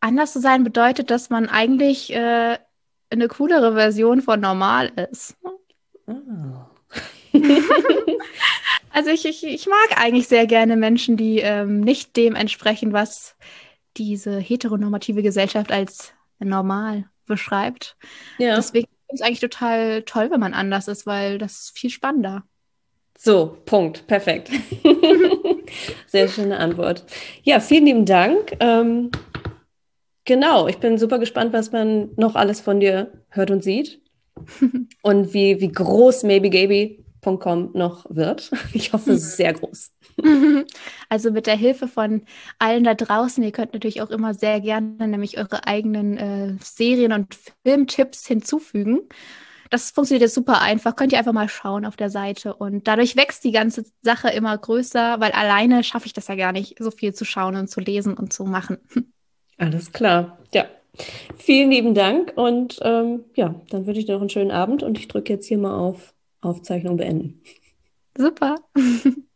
anders zu sein bedeutet, dass man eigentlich äh, eine coolere Version von normal ist. Oh. also ich, ich, ich mag eigentlich sehr gerne Menschen, die ähm, nicht dem entsprechen, was diese heteronormative Gesellschaft als normal beschreibt. Ja. Deswegen finde es eigentlich total toll, wenn man anders ist, weil das ist viel spannender. So, Punkt. Perfekt. Sehr schöne Antwort. Ja, vielen lieben Dank. Ähm, Genau, ich bin super gespannt, was man noch alles von dir hört und sieht. und wie, wie groß maybegaby.com noch wird. Ich hoffe, sehr groß. Also mit der Hilfe von allen da draußen, ihr könnt natürlich auch immer sehr gerne nämlich eure eigenen äh, Serien- und Filmtipps hinzufügen. Das funktioniert jetzt super einfach. Könnt ihr einfach mal schauen auf der Seite. Und dadurch wächst die ganze Sache immer größer, weil alleine schaffe ich das ja gar nicht, so viel zu schauen und zu lesen und zu machen. Alles klar. Ja. Vielen lieben Dank und ähm, ja, dann wünsche ich dir noch einen schönen Abend und ich drücke jetzt hier mal auf Aufzeichnung beenden. Super.